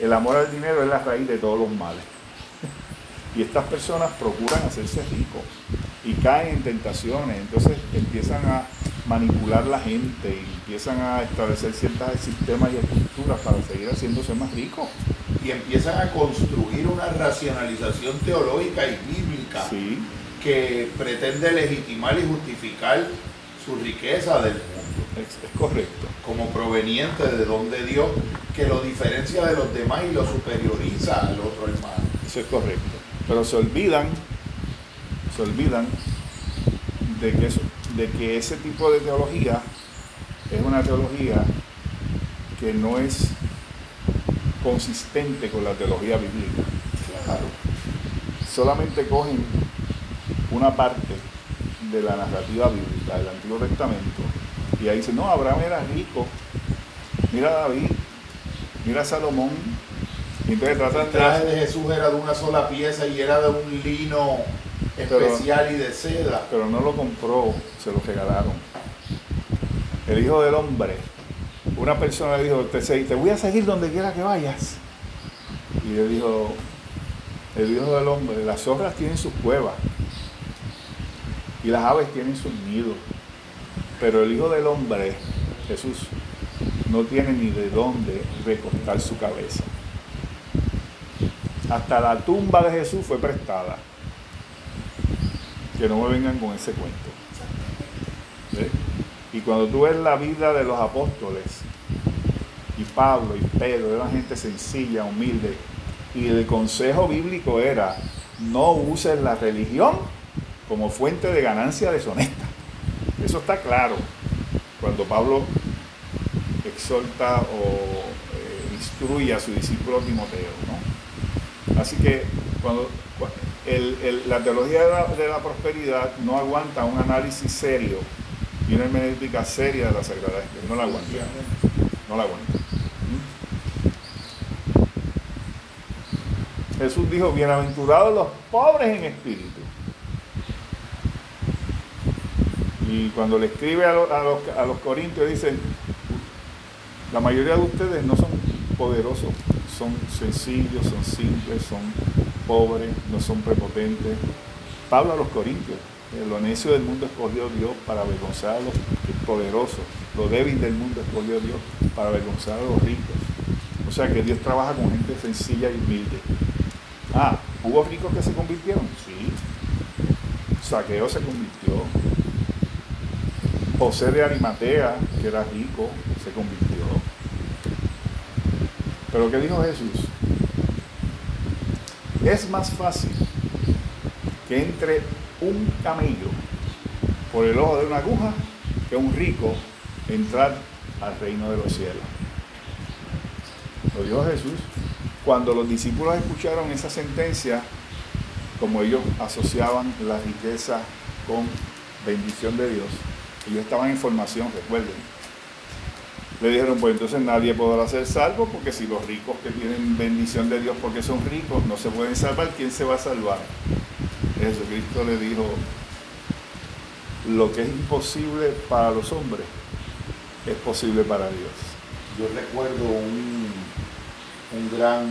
el amor al dinero es la raíz de todos los males. Y estas personas procuran hacerse ricos y caen en tentaciones, entonces empiezan a manipular la gente y empiezan a establecer ciertos sistemas y estructuras para seguir haciéndose más ricos. Y empiezan a construir una racionalización teológica y bíblica que pretende legitimar y justificar su riqueza del mundo. Es, correcto. Como proveniente de donde Dios, que lo diferencia de los demás y lo superioriza al otro hermano. Eso es correcto. Pero se olvidan, se olvidan de que, de que ese tipo de teología es una teología que no es consistente con la teología bíblica. Solamente cogen una parte de la narrativa bíblica del Antiguo Testamento y ahí dicen, no, Abraham era rico, mira a David, mira a Salomón, y entonces tratan El traje de Jesús era de una sola pieza y era de un lino especial y de seda. Pero no lo compró, se lo regalaron. El Hijo del Hombre, una persona le dijo, te, te voy a seguir donde quiera que vayas. Y le dijo, el Hijo del Hombre, las zorras tienen sus cuevas y las aves tienen sus nidos, pero el Hijo del Hombre, Jesús, no tiene ni de dónde recostar su cabeza. Hasta la tumba de Jesús fue prestada. Que no me vengan con ese cuento. Y cuando tú ves la vida de los apóstoles, y Pablo y Pedro eran gente sencilla, humilde, y el consejo bíblico era, no uses la religión como fuente de ganancia deshonesta. Eso está claro cuando Pablo exhorta o eh, instruye a su discípulo Timoteo. Así que cuando la teología de la, prosperidad no aguanta un análisis serio y una hermenéutica seria de la Sagrada Escritura. No la aguanta. No la aguanta. ¿Mm? Jesús dijo, bienaventurados los pobres en espíritu. Y cuando le escribe a, los, a los corintios, dice, la mayoría de ustedes no son poderosos, son sencillos, son simples, son pobres, no son prepotentes. Pablo a los Corintios, lo necio del mundo escogió Dios para avergonzar a los poderosos, lo débil del mundo escogió Dios para avergonzar a los ricos. O sea que Dios trabaja con gente sencilla y humilde. Ah, ¿hubo ricos que se convirtieron? Sí. Saqueo se convirtió. José de Arimatea, que era rico, se convirtió. Pero ¿qué dijo Jesús? Es más fácil que entre un camello por el ojo de una aguja que un rico entrar al reino de los cielos. Lo dijo Jesús. Cuando los discípulos escucharon esa sentencia, como ellos asociaban la riqueza con bendición de Dios, ellos estaban en formación, recuerden, le dijeron, pues entonces nadie podrá ser salvo, porque si los ricos que tienen bendición de Dios porque son ricos no se pueden salvar, ¿quién se va a salvar? Jesucristo le dijo, lo que es imposible para los hombres es posible para Dios. Yo recuerdo un, un gran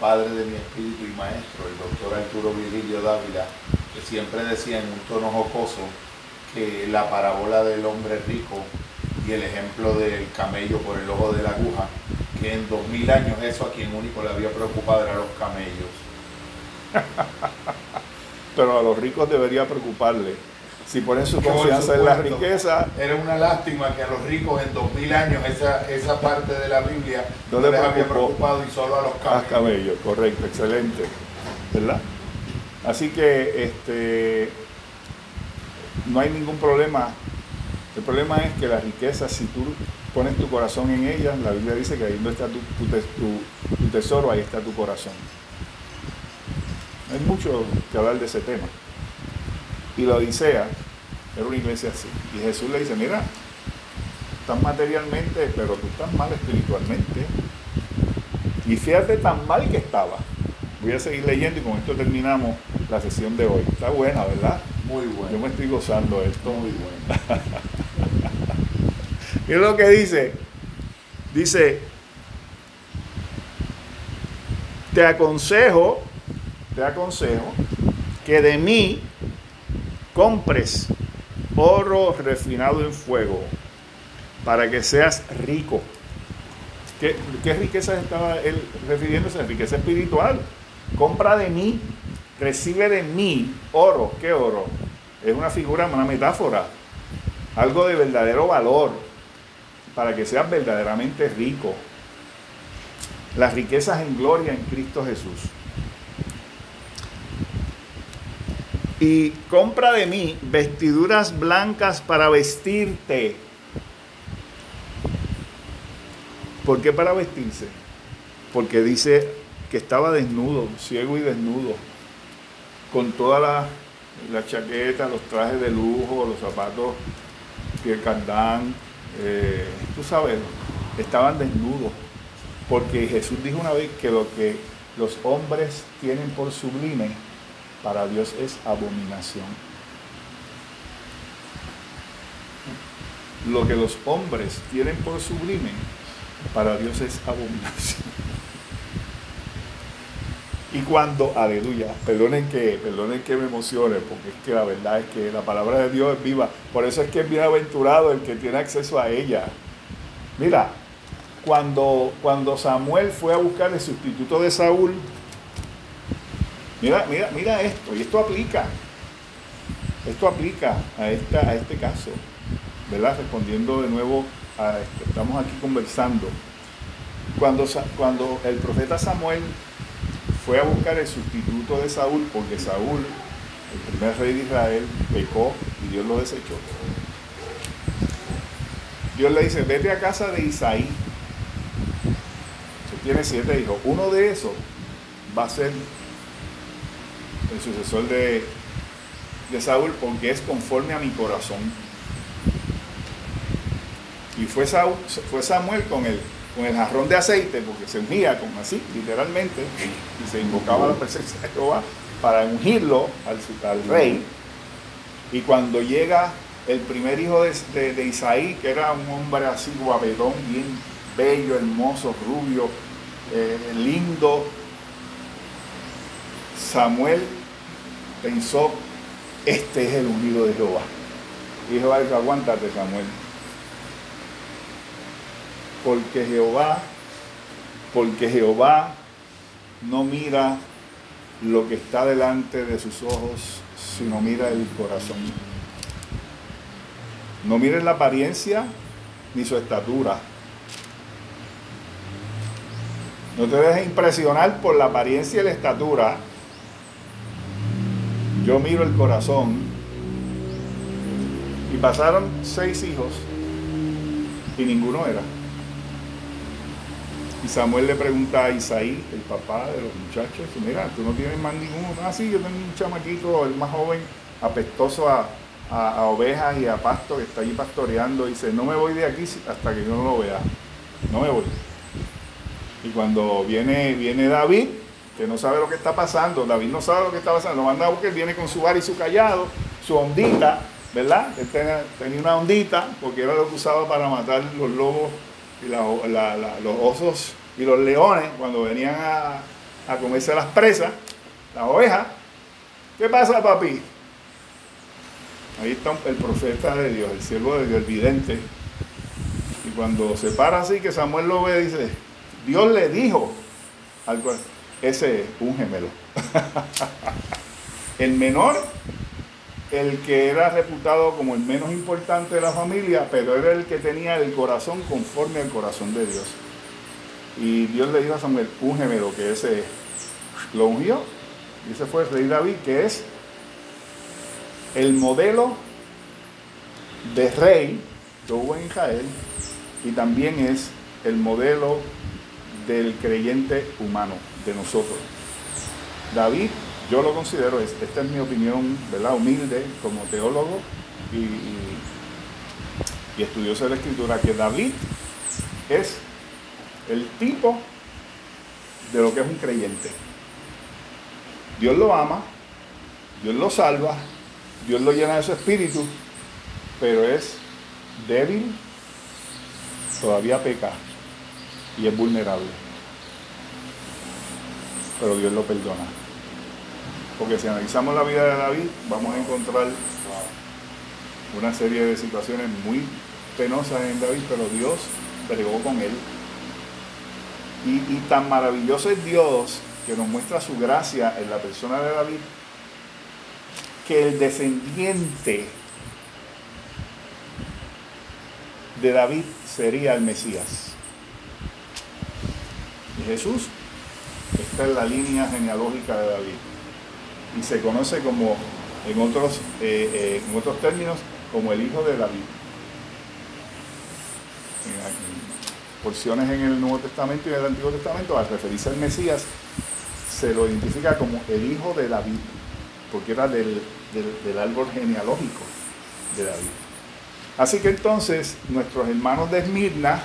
padre de mi espíritu y maestro, el doctor Arturo Virgilio Dávila, que siempre decía en un tono jocoso que la parábola del hombre rico y el ejemplo del camello por el ojo de la aguja, que en dos mil años eso a quien único le había preocupado era los camellos. Pero a los ricos debería preocuparle. Si ponen su confianza en la riqueza. Era una lástima que a los ricos en dos mil años esa, esa parte de la Biblia no, les había preocupado y solo a los camellos. A camellos, correcto, excelente. ¿Verdad? Así que este, no hay ningún problema el problema es que la riqueza, si tú pones tu corazón en ella, la Biblia dice que ahí no está tu, tesoro, ahí está tu corazón. Hay mucho que hablar de ese tema. Y la Odisea era una iglesia así. Y Jesús le dice, mira, estás materialmente, pero tú estás mal espiritualmente. Y fíjate tan mal que estaba. Voy a seguir leyendo y con esto terminamos la sesión de hoy. Está buena, ¿verdad? Muy buena. Yo me estoy gozando esto. Muy buena. es lo que dice. Dice, te aconsejo, te aconsejo que de mí compres oro refinado en fuego para que seas rico. ¿Qué, qué riqueza estaba él refiriéndose? Riqueza espiritual. Compra de mí, recibe de mí oro. ¿Qué oro? Es una figura, una metáfora. Algo de verdadero valor para que seas verdaderamente rico. Las riquezas en gloria en Cristo Jesús. Y compra de mí vestiduras blancas para vestirte. ¿Por qué para vestirse? Porque dice que estaba desnudo, ciego y desnudo, con toda la, la chaqueta, los trajes de lujo, los zapatos piel cardán, eh, tú sabes, estaban desnudos. Porque Jesús dijo una vez que lo que los hombres tienen por sublime, para Dios es abominación. Lo que los hombres tienen por sublime, para Dios es abominación. Y cuando, aleluya, perdonen que, perdonen que me emocione, porque es que la verdad es que la palabra de Dios es viva. Por eso es que es bienaventurado el que tiene acceso a ella. Mira, cuando, cuando Samuel fue a buscar el sustituto de Saúl, mira, mira, mira esto, y esto aplica, esto aplica a, esta, a este caso, ¿verdad? Respondiendo de nuevo a esto, estamos aquí conversando. Cuando, cuando el profeta Samuel fue a buscar el sustituto de Saúl, porque Saúl, el primer rey de Israel, pecó y Dios lo desechó. Dios le dice, vete a casa de Isaí. tiene siete hijos. Uno de esos va a ser el sucesor de, de Saúl porque es conforme a mi corazón. Y fue, Saúl, fue Samuel con él con el jarrón de aceite, porque se ungía como así, literalmente, y se invocaba la presencia de Jehová para ungirlo al, rey. Y cuando llega el primer hijo de, Isaí, que era un hombre así guabedón, bien bello, hermoso, rubio, eh, lindo, Samuel pensó, este es el ungido de Jehová. Y Jehová dijo, aguántate Samuel, porque Jehová, porque Jehová no mira lo que está delante de sus ojos, sino mira el corazón. No mires la apariencia ni su estatura. No te dejes impresionar por la apariencia y la estatura. Yo miro el corazón. Y pasaron seis hijos y ninguno era. Y Samuel le pregunta a Isaí, el papá de los muchachos, mira, tú no tienes más ninguno. Ah, sí, yo tengo un chamaquito, el más joven, apestoso a, ovejas y a pasto, que está allí pastoreando. Dice, no me voy de aquí hasta que yo no lo vea. No me voy. Y cuando viene, viene David, que no sabe lo que está pasando, David no sabe lo que está pasando, lo manda a buscar, viene con su bar y su callado, su ondita, ¿verdad? Él tenía, tenía una ondita, porque era lo que usaba para matar los lobos y los osos y los leones, cuando venían a, a comerse las presas, las ovejas, ¿qué pasa, papi? Ahí está el profeta de Dios, el siervo de Dios, el vidente. Y cuando se para así, que Samuel lo ve, dice, Dios le dijo al cual, ese es un gemelo. el menor el que era reputado como el menos importante de la familia, pero era el que tenía el corazón conforme al corazón de Dios. Y Dios le dijo a Samuel, úngeme que ese lo ungió. Y ese fue el rey David, que es el modelo de rey que hubo Israel y también es el modelo del creyente humano, de nosotros. David yo lo considero, esta es mi opinión, ¿verdad? Humilde como teólogo y, y, estudioso de la escritura, que David es el tipo de lo que es un creyente. Dios lo ama, Dios lo salva, Dios lo llena de su espíritu, pero es débil, todavía peca y es vulnerable. Pero Dios lo perdona. Porque si analizamos la vida de David, vamos a encontrar una serie de situaciones muy penosas en David, pero Dios pregó con él. Y, tan maravilloso es Dios que nos muestra su gracia en la persona de David, que el descendiente de David sería el Mesías. Y Jesús está en la línea genealógica de David y se conoce como, en otros, eh, eh, en otros términos, como el hijo de David. porciones en el Nuevo Testamento y en el Antiguo Testamento, al referirse al Mesías, se lo identifica como el hijo de David, porque era del, del árbol genealógico de David. Así que entonces nuestros hermanos de Esmirna,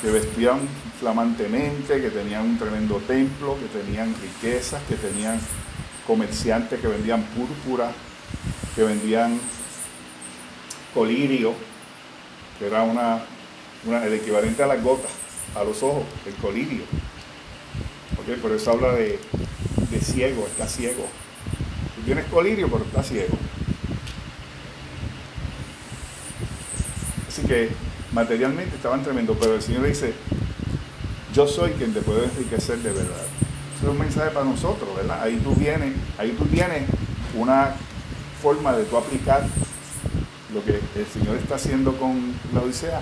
que vestían flamantemente, que tenían un tremendo templo, que tenían riquezas, que tenían comerciantes que vendían púrpura, que vendían colirio, que era una, el equivalente a las gotas, a los ojos, el colirio. ¿Okay? Por eso habla de, de ciego, está ciego. Tú tienes colirio, pero está ciego. Así que materialmente estaban tremendos, pero el Señor dice, yo soy quien te puede enriquecer de verdad. Es un mensaje para nosotros, ¿verdad? Ahí tú vienes, ahí tú tienes una forma de tú aplicar lo que el Señor está haciendo con la Odisea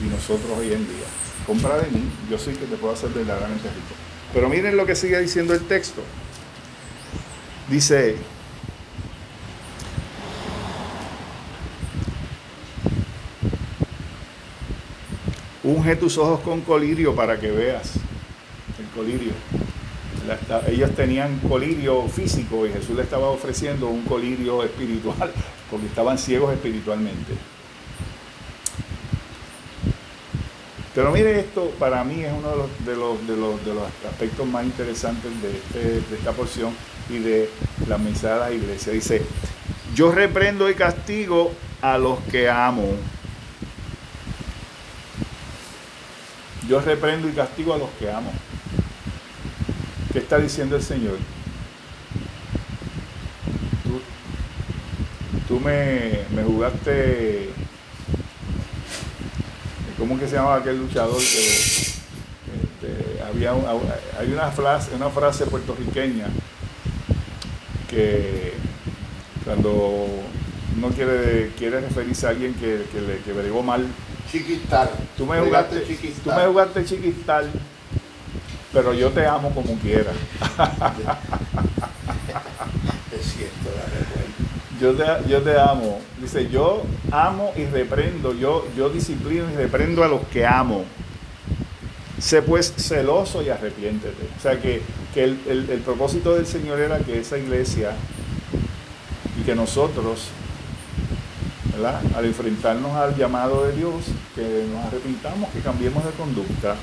y nosotros hoy en día. Compra de mí, yo soy que te puedo hacer verdaderamente rico. Pero miren lo que sigue diciendo el texto. Dice, unge tus ojos con colirio para que veas el colirio. Ellos tenían colirio físico y Jesús le estaba ofreciendo un colirio espiritual porque estaban ciegos espiritualmente. Pero mire esto, para mí es uno de los, de los, de los, aspectos más interesantes de, este, de esta porción y de la mensaje de la iglesia. Dice, yo reprendo y castigo a los que amo. Yo reprendo y castigo a los que amo. ¿Qué está diciendo el Señor? Tú, me, me, jugaste. ¿Cómo que se llamaba aquel luchador? Que, este, había hay una frase, una frase puertorriqueña que cuando uno quiere, quiere referirse a alguien que, que, le, que bregó mal, Chiquistal. Tú me, jugaste, chiquistal. tú me jugaste chiquistal, pero yo te amo como quiera. es cierto, la yo te, yo te amo. Dice, yo amo y reprendo, yo, yo disciplino y reprendo a los que amo. Sé pues celoso y arrepiéntete. O sea que, que el, el, el propósito del Señor era que esa iglesia y que nosotros al enfrentarnos al llamado de Dios, que nos arrepintamos, que cambiemos de conducta.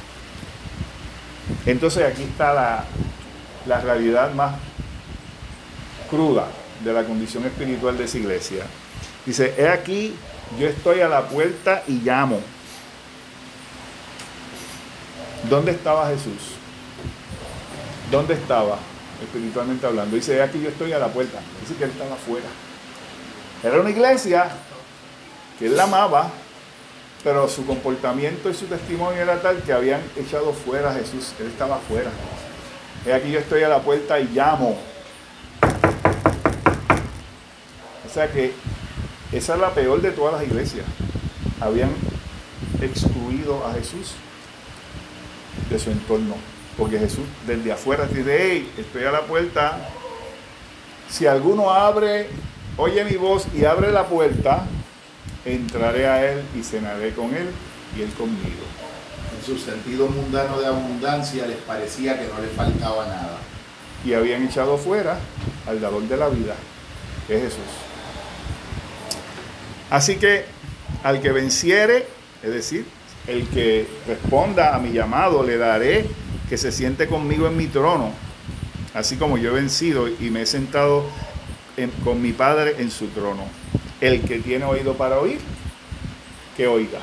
Entonces aquí está la, la realidad más cruda de la condición espiritual de esa iglesia. Dice, he aquí, yo estoy a la puerta y llamo. ¿Dónde estaba Jesús? ¿Dónde estaba espiritualmente hablando? Dice, he aquí, yo estoy a la puerta. Dice que él estaba afuera. Era una iglesia que él amaba, pero su comportamiento y su testimonio era tal que habían echado fuera a Jesús. Él estaba fuera. He aquí yo estoy a la puerta y llamo. O sea que esa es la peor de todas las iglesias. Habían excluido a Jesús de su entorno. Porque Jesús desde afuera dice, hey, estoy a la puerta. Si alguno abre, oye mi voz y abre la puerta, entraré a Él y cenaré con Él y Él conmigo. En su sentido mundano de abundancia les parecía que no les faltaba nada. Y habían echado fuera al dador de la vida, que es Jesús. Así que al que venciere, es decir, el que responda a mi llamado, le daré que se siente conmigo en mi trono, así como yo he vencido y me he sentado con mi Padre en su trono. El que tiene oído para oír, que oiga.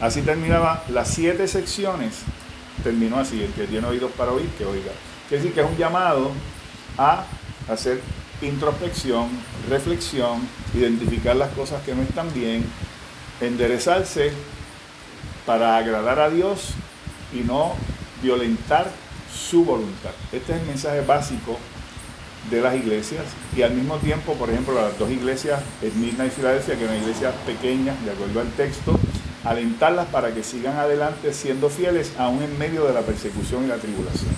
Así terminaba las siete secciones. Terminó así, el que tiene oídos para oír, que oiga. Quiere decir que es un llamado a hacer introspección, reflexión, identificar las cosas que no están bien, enderezarse para agradar a Dios y no violentar su voluntad. Este es el mensaje básico de las iglesias y al mismo tiempo, por ejemplo, las dos iglesias, Esmirna y Filadelfia, que son iglesias pequeñas, de acuerdo al texto, alentarlas para que sigan adelante siendo fieles aún en medio de la persecución y la tribulación.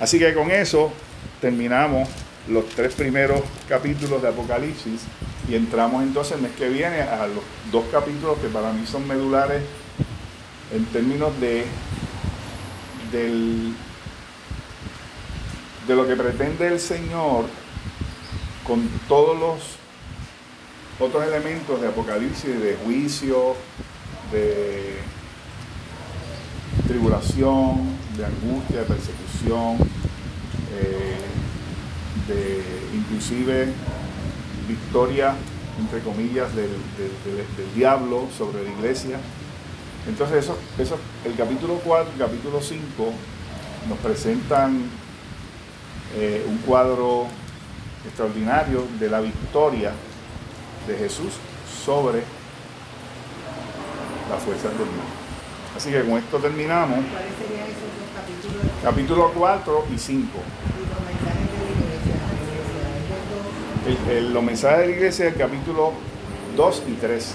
Así que con eso terminamos los tres primeros capítulos de Apocalipsis y entramos entonces el mes que viene a los dos capítulos que para mí son medulares en términos de, del, de lo que pretende el Señor con todos los otros elementos de Apocalipsis, de juicio, de tribulación, de angustia, de persecución, eh, de inclusive victoria, entre comillas, del, diablo sobre la iglesia. Entonces, eso, el capítulo 4 y el capítulo 5 nos presentan eh, un cuadro extraordinario de la victoria de Jesús sobre la fuerza del mundo. Así que con esto terminamos. ¿Cuáles serían esos dos capítulos? Capítulo 4 y 5. El, los mensajes de la iglesia, el capítulo 2 y 3.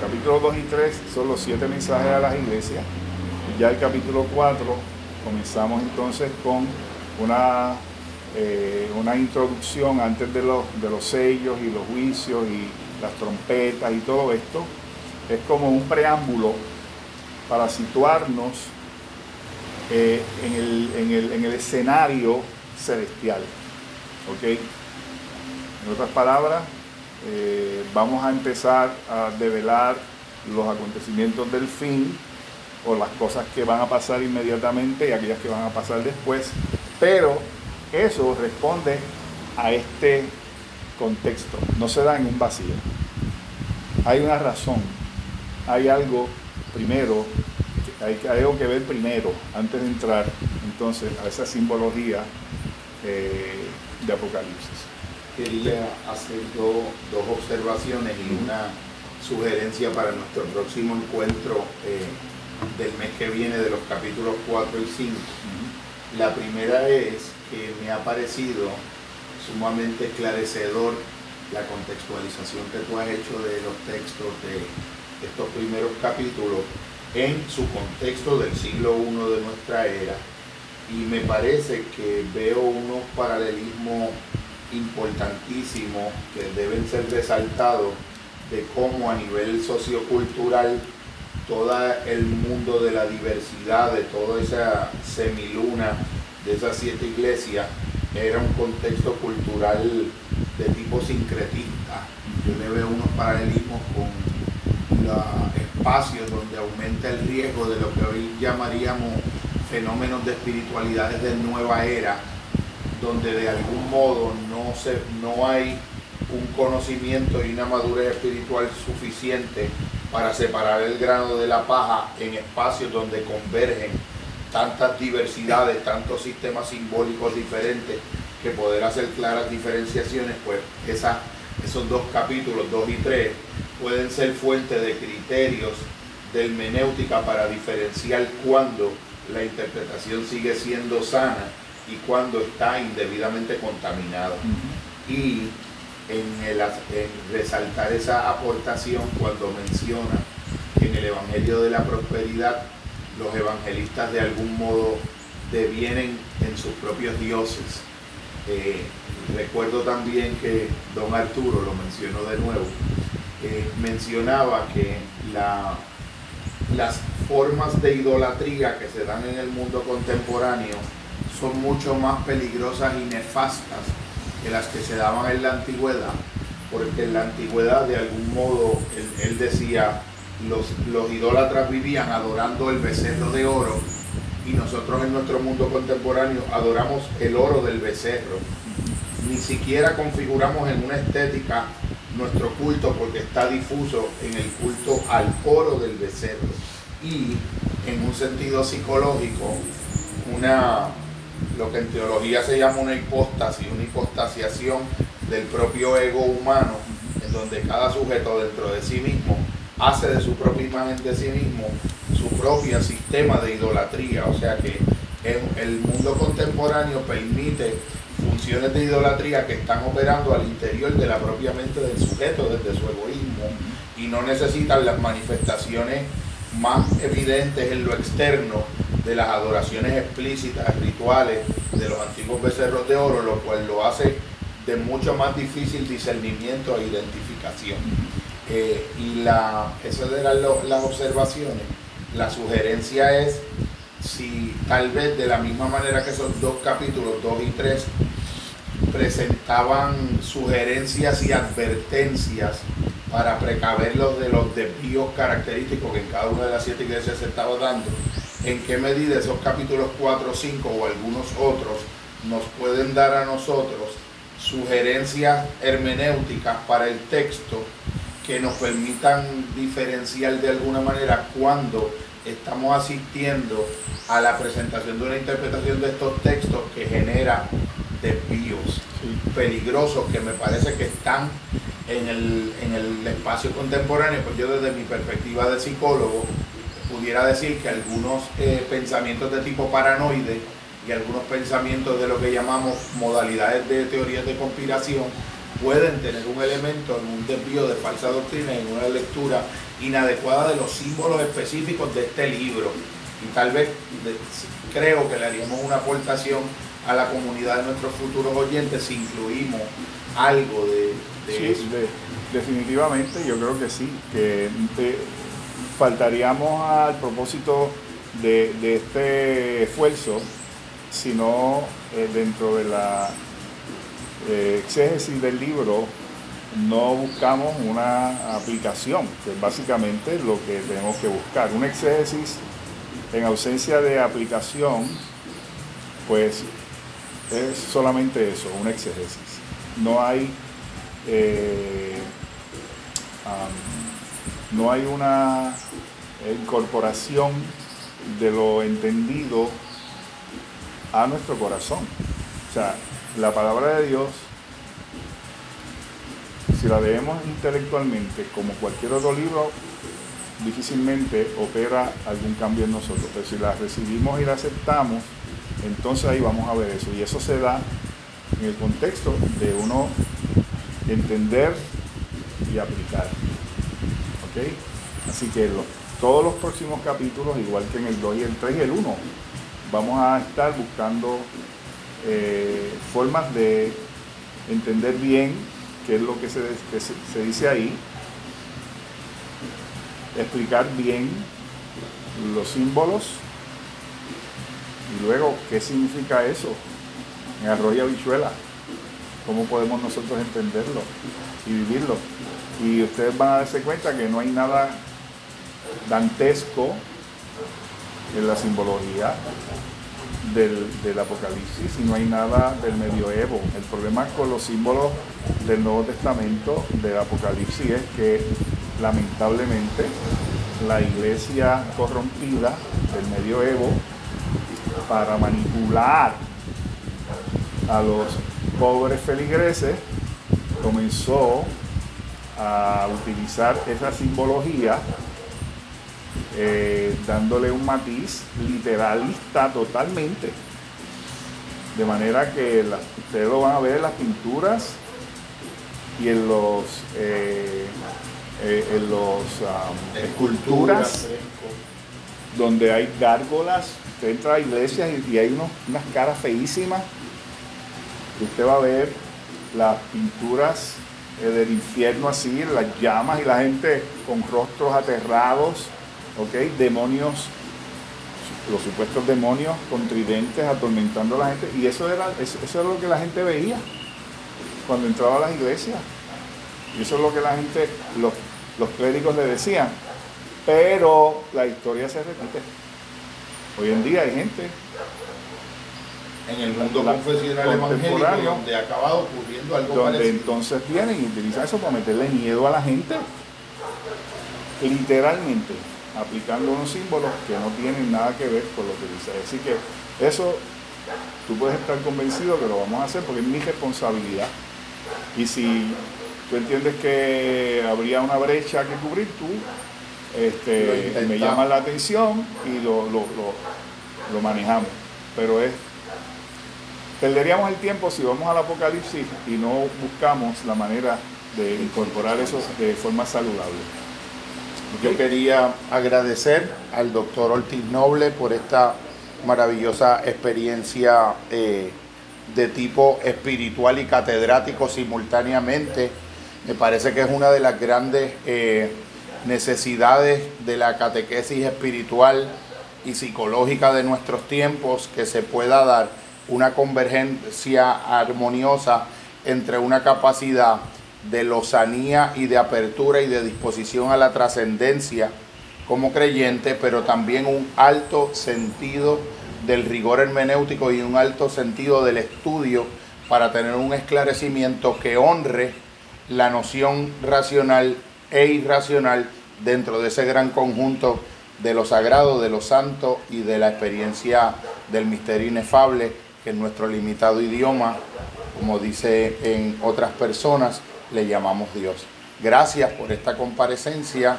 Capítulo 2 y 3 son los siete mensajes a las iglesias. Y ya el capítulo 4 comenzamos entonces con una, eh, una introducción antes de los, de los sellos y los juicios y las trompetas y todo esto. Es como un preámbulo para situarnos eh, en, el, en, el, en, el, escenario celestial. ¿Ok? En otras palabras, eh, vamos a empezar a develar los acontecimientos del fin o las cosas que van a pasar inmediatamente y aquellas que van a pasar después, pero eso responde a este contexto, no se da en un vacío. Hay una razón, hay algo primero, hay, algo que ver primero antes de entrar entonces a esa simbología eh, de Apocalipsis. Quería hacer dos observaciones y una sugerencia para nuestro próximo encuentro eh, del mes que viene de los capítulos 4 y 5. La primera es me ha parecido sumamente esclarecedor la contextualización que tú has hecho de los textos de estos primeros capítulos en su contexto del siglo I de nuestra era. Y me parece que veo unos paralelismos importantísimos que deben ser resaltados de cómo a nivel sociocultural todo el mundo de la diversidad, de toda esa semiluna de esas siete iglesias, era un contexto cultural de tipo sincretista. Yo le veo unos paralelismos con espacios donde aumenta el riesgo de lo que hoy llamaríamos fenómenos de espiritualidades de nueva era, donde de algún modo no, se, no hay un conocimiento y una madurez espiritual suficiente para separar el grano de la paja en espacios donde convergen tantas diversidades, tantos sistemas simbólicos diferentes, que poder hacer claras diferenciaciones, pues esos dos capítulos, 2 y 3, pueden ser fuente de criterios de hermenéutica para diferenciar cuando la interpretación sigue siendo sana y cuando está indebidamente contaminada. Y en, el, resaltar esa aportación cuando menciona en el Evangelio de la Prosperidad los evangelistas de algún modo devienen en sus propios dioses. Eh, recuerdo también que don Arturo, lo mencionó de nuevo, mencionaba que las formas de idolatría que se dan en el mundo contemporáneo son mucho más peligrosas y nefastas que las que se daban en la antigüedad, porque en la antigüedad de algún modo, él, decía, los, los idólatras vivían adorando el becerro de oro y nosotros en nuestro mundo contemporáneo adoramos el oro del becerro. Ni siquiera configuramos en una estética nuestro culto porque está difuso en el culto al oro del becerro y en un sentido psicológico una lo que en teología se llama una hipóstasis, una hipostasiación del propio ego humano, en donde cada sujeto dentro de sí mismo hace de su propia imagen de sí mismo su propio sistema de idolatría, o sea que el mundo contemporáneo permite funciones de idolatría que están operando al interior de la propia mente del sujeto desde su egoísmo y no necesitan las manifestaciones más evidentes en lo externo de las adoraciones explícitas, rituales de los antiguos becerros de oro, lo cual lo hace de mucho más difícil discernimiento e identificación. Eh, y la, esas eran las observaciones. La sugerencia es si tal vez de la misma manera que esos dos capítulos, 2 y 3, presentaban sugerencias y advertencias para precaverlos de los desvíos característicos que en cada una de las siete iglesias se estaba dando, en qué medida esos capítulos 4, 5 o algunos otros nos pueden dar a nosotros sugerencias hermenéuticas para el texto que nos permitan diferenciar de alguna manera cuando estamos asistiendo a la presentación de una interpretación de estos textos que genera desvíos peligrosos que me parece que están en el, en el espacio contemporáneo, pues yo desde mi perspectiva de psicólogo pudiera decir que algunos eh, pensamientos de tipo paranoide y algunos pensamientos de lo que llamamos modalidades de teorías de conspiración pueden tener un elemento en un desvío de falsa doctrina, en una lectura inadecuada de los símbolos específicos de este libro. Y tal vez creo que le haríamos una aportación a la comunidad de nuestros futuros oyentes si incluimos algo de, eso. definitivamente, yo creo que sí, que eh, faltaríamos al propósito de, este esfuerzo, sino eh, dentro de la exégesis del libro no buscamos una aplicación, que es básicamente lo que tenemos que buscar. Un exégesis en ausencia de aplicación, pues es solamente eso, un exégesis. No hay, eh, no hay una incorporación de lo entendido a nuestro corazón. O sea, la palabra de Dios, si la leemos intelectualmente como cualquier otro libro, difícilmente opera algún cambio en nosotros. Pero si la recibimos y la aceptamos, entonces ahí vamos a ver eso. Y eso se da en el contexto de uno entender y aplicar. ¿Ok? Así que todos los próximos capítulos, igual que en el 2 y el 3 y el 1, vamos a estar buscando eh, formas de entender bien qué es lo que se, dice ahí, explicar bien los símbolos y luego qué significa eso en arroyo habichuela, cómo podemos nosotros entenderlo y vivirlo. Y ustedes van a darse cuenta que no hay nada dantesco en la simbología del, Apocalipsis y no hay nada del medioevo. El problema con los símbolos del Nuevo Testamento, del Apocalipsis, es que lamentablemente la iglesia corrompida del medioevo, para manipular a los pobres feligreses, comenzó a utilizar esa simbología eh, dándole un matiz literalista totalmente. De manera que ustedes lo van a ver en las pinturas y en los eh, eh, en los esculturas donde hay gárgolas. Usted entra a iglesias y, hay unas caras feísimas. Usted va a ver las pinturas del infierno así, las llamas y la gente con rostros aterrados ¿ok? Demonios, los supuestos demonios con tridentes atormentando a la gente. Y eso era, eso, era lo que la gente veía cuando entraba a las iglesias. Y eso es lo que la gente, los, los clérigos le decían. Pero la historia se repite. Hoy en día hay gente en el mundo confesional evangélico donde ha acabado ocurriendo algo donde entonces vienen y utilizan eso para meterle miedo a la gente literalmente aplicando unos símbolos que no tienen nada que ver con lo que dice. Así que eso tú puedes estar convencido que lo vamos a hacer porque es mi responsabilidad. Y si tú entiendes que habría una brecha que cubrir, tú este, me llamas la atención y lo, lo, manejamos. Pero es, perderíamos el tiempo si vamos al apocalipsis y no buscamos la manera de incorporar eso de forma saludable. Yo quería agradecer al doctor Ortiz Noble por esta maravillosa experiencia eh, de tipo espiritual y catedrático simultáneamente. Me parece que es una de las grandes eh, necesidades de la catequesis espiritual y psicológica de nuestros tiempos, que se pueda dar una convergencia armoniosa entre una capacidad de lozanía y de apertura y de disposición a la trascendencia como creyente, pero también un alto sentido del rigor hermenéutico y un alto sentido del estudio para tener un esclarecimiento que honre la noción racional e irracional dentro de ese gran conjunto de lo sagrado, de lo santo y de la experiencia del misterio inefable que en nuestro limitado idioma, como dice en otras personas, le llamamos Dios. Gracias por esta comparecencia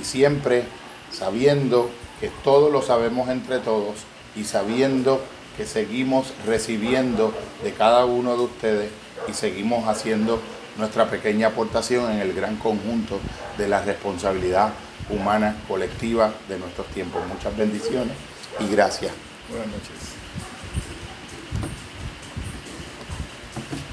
y siempre sabiendo que todo lo sabemos entre todos y sabiendo que seguimos recibiendo de cada uno de ustedes y seguimos haciendo nuestra pequeña aportación en el gran conjunto de la responsabilidad humana colectiva de nuestros tiempos. Muchas bendiciones y gracias. Buenas noches.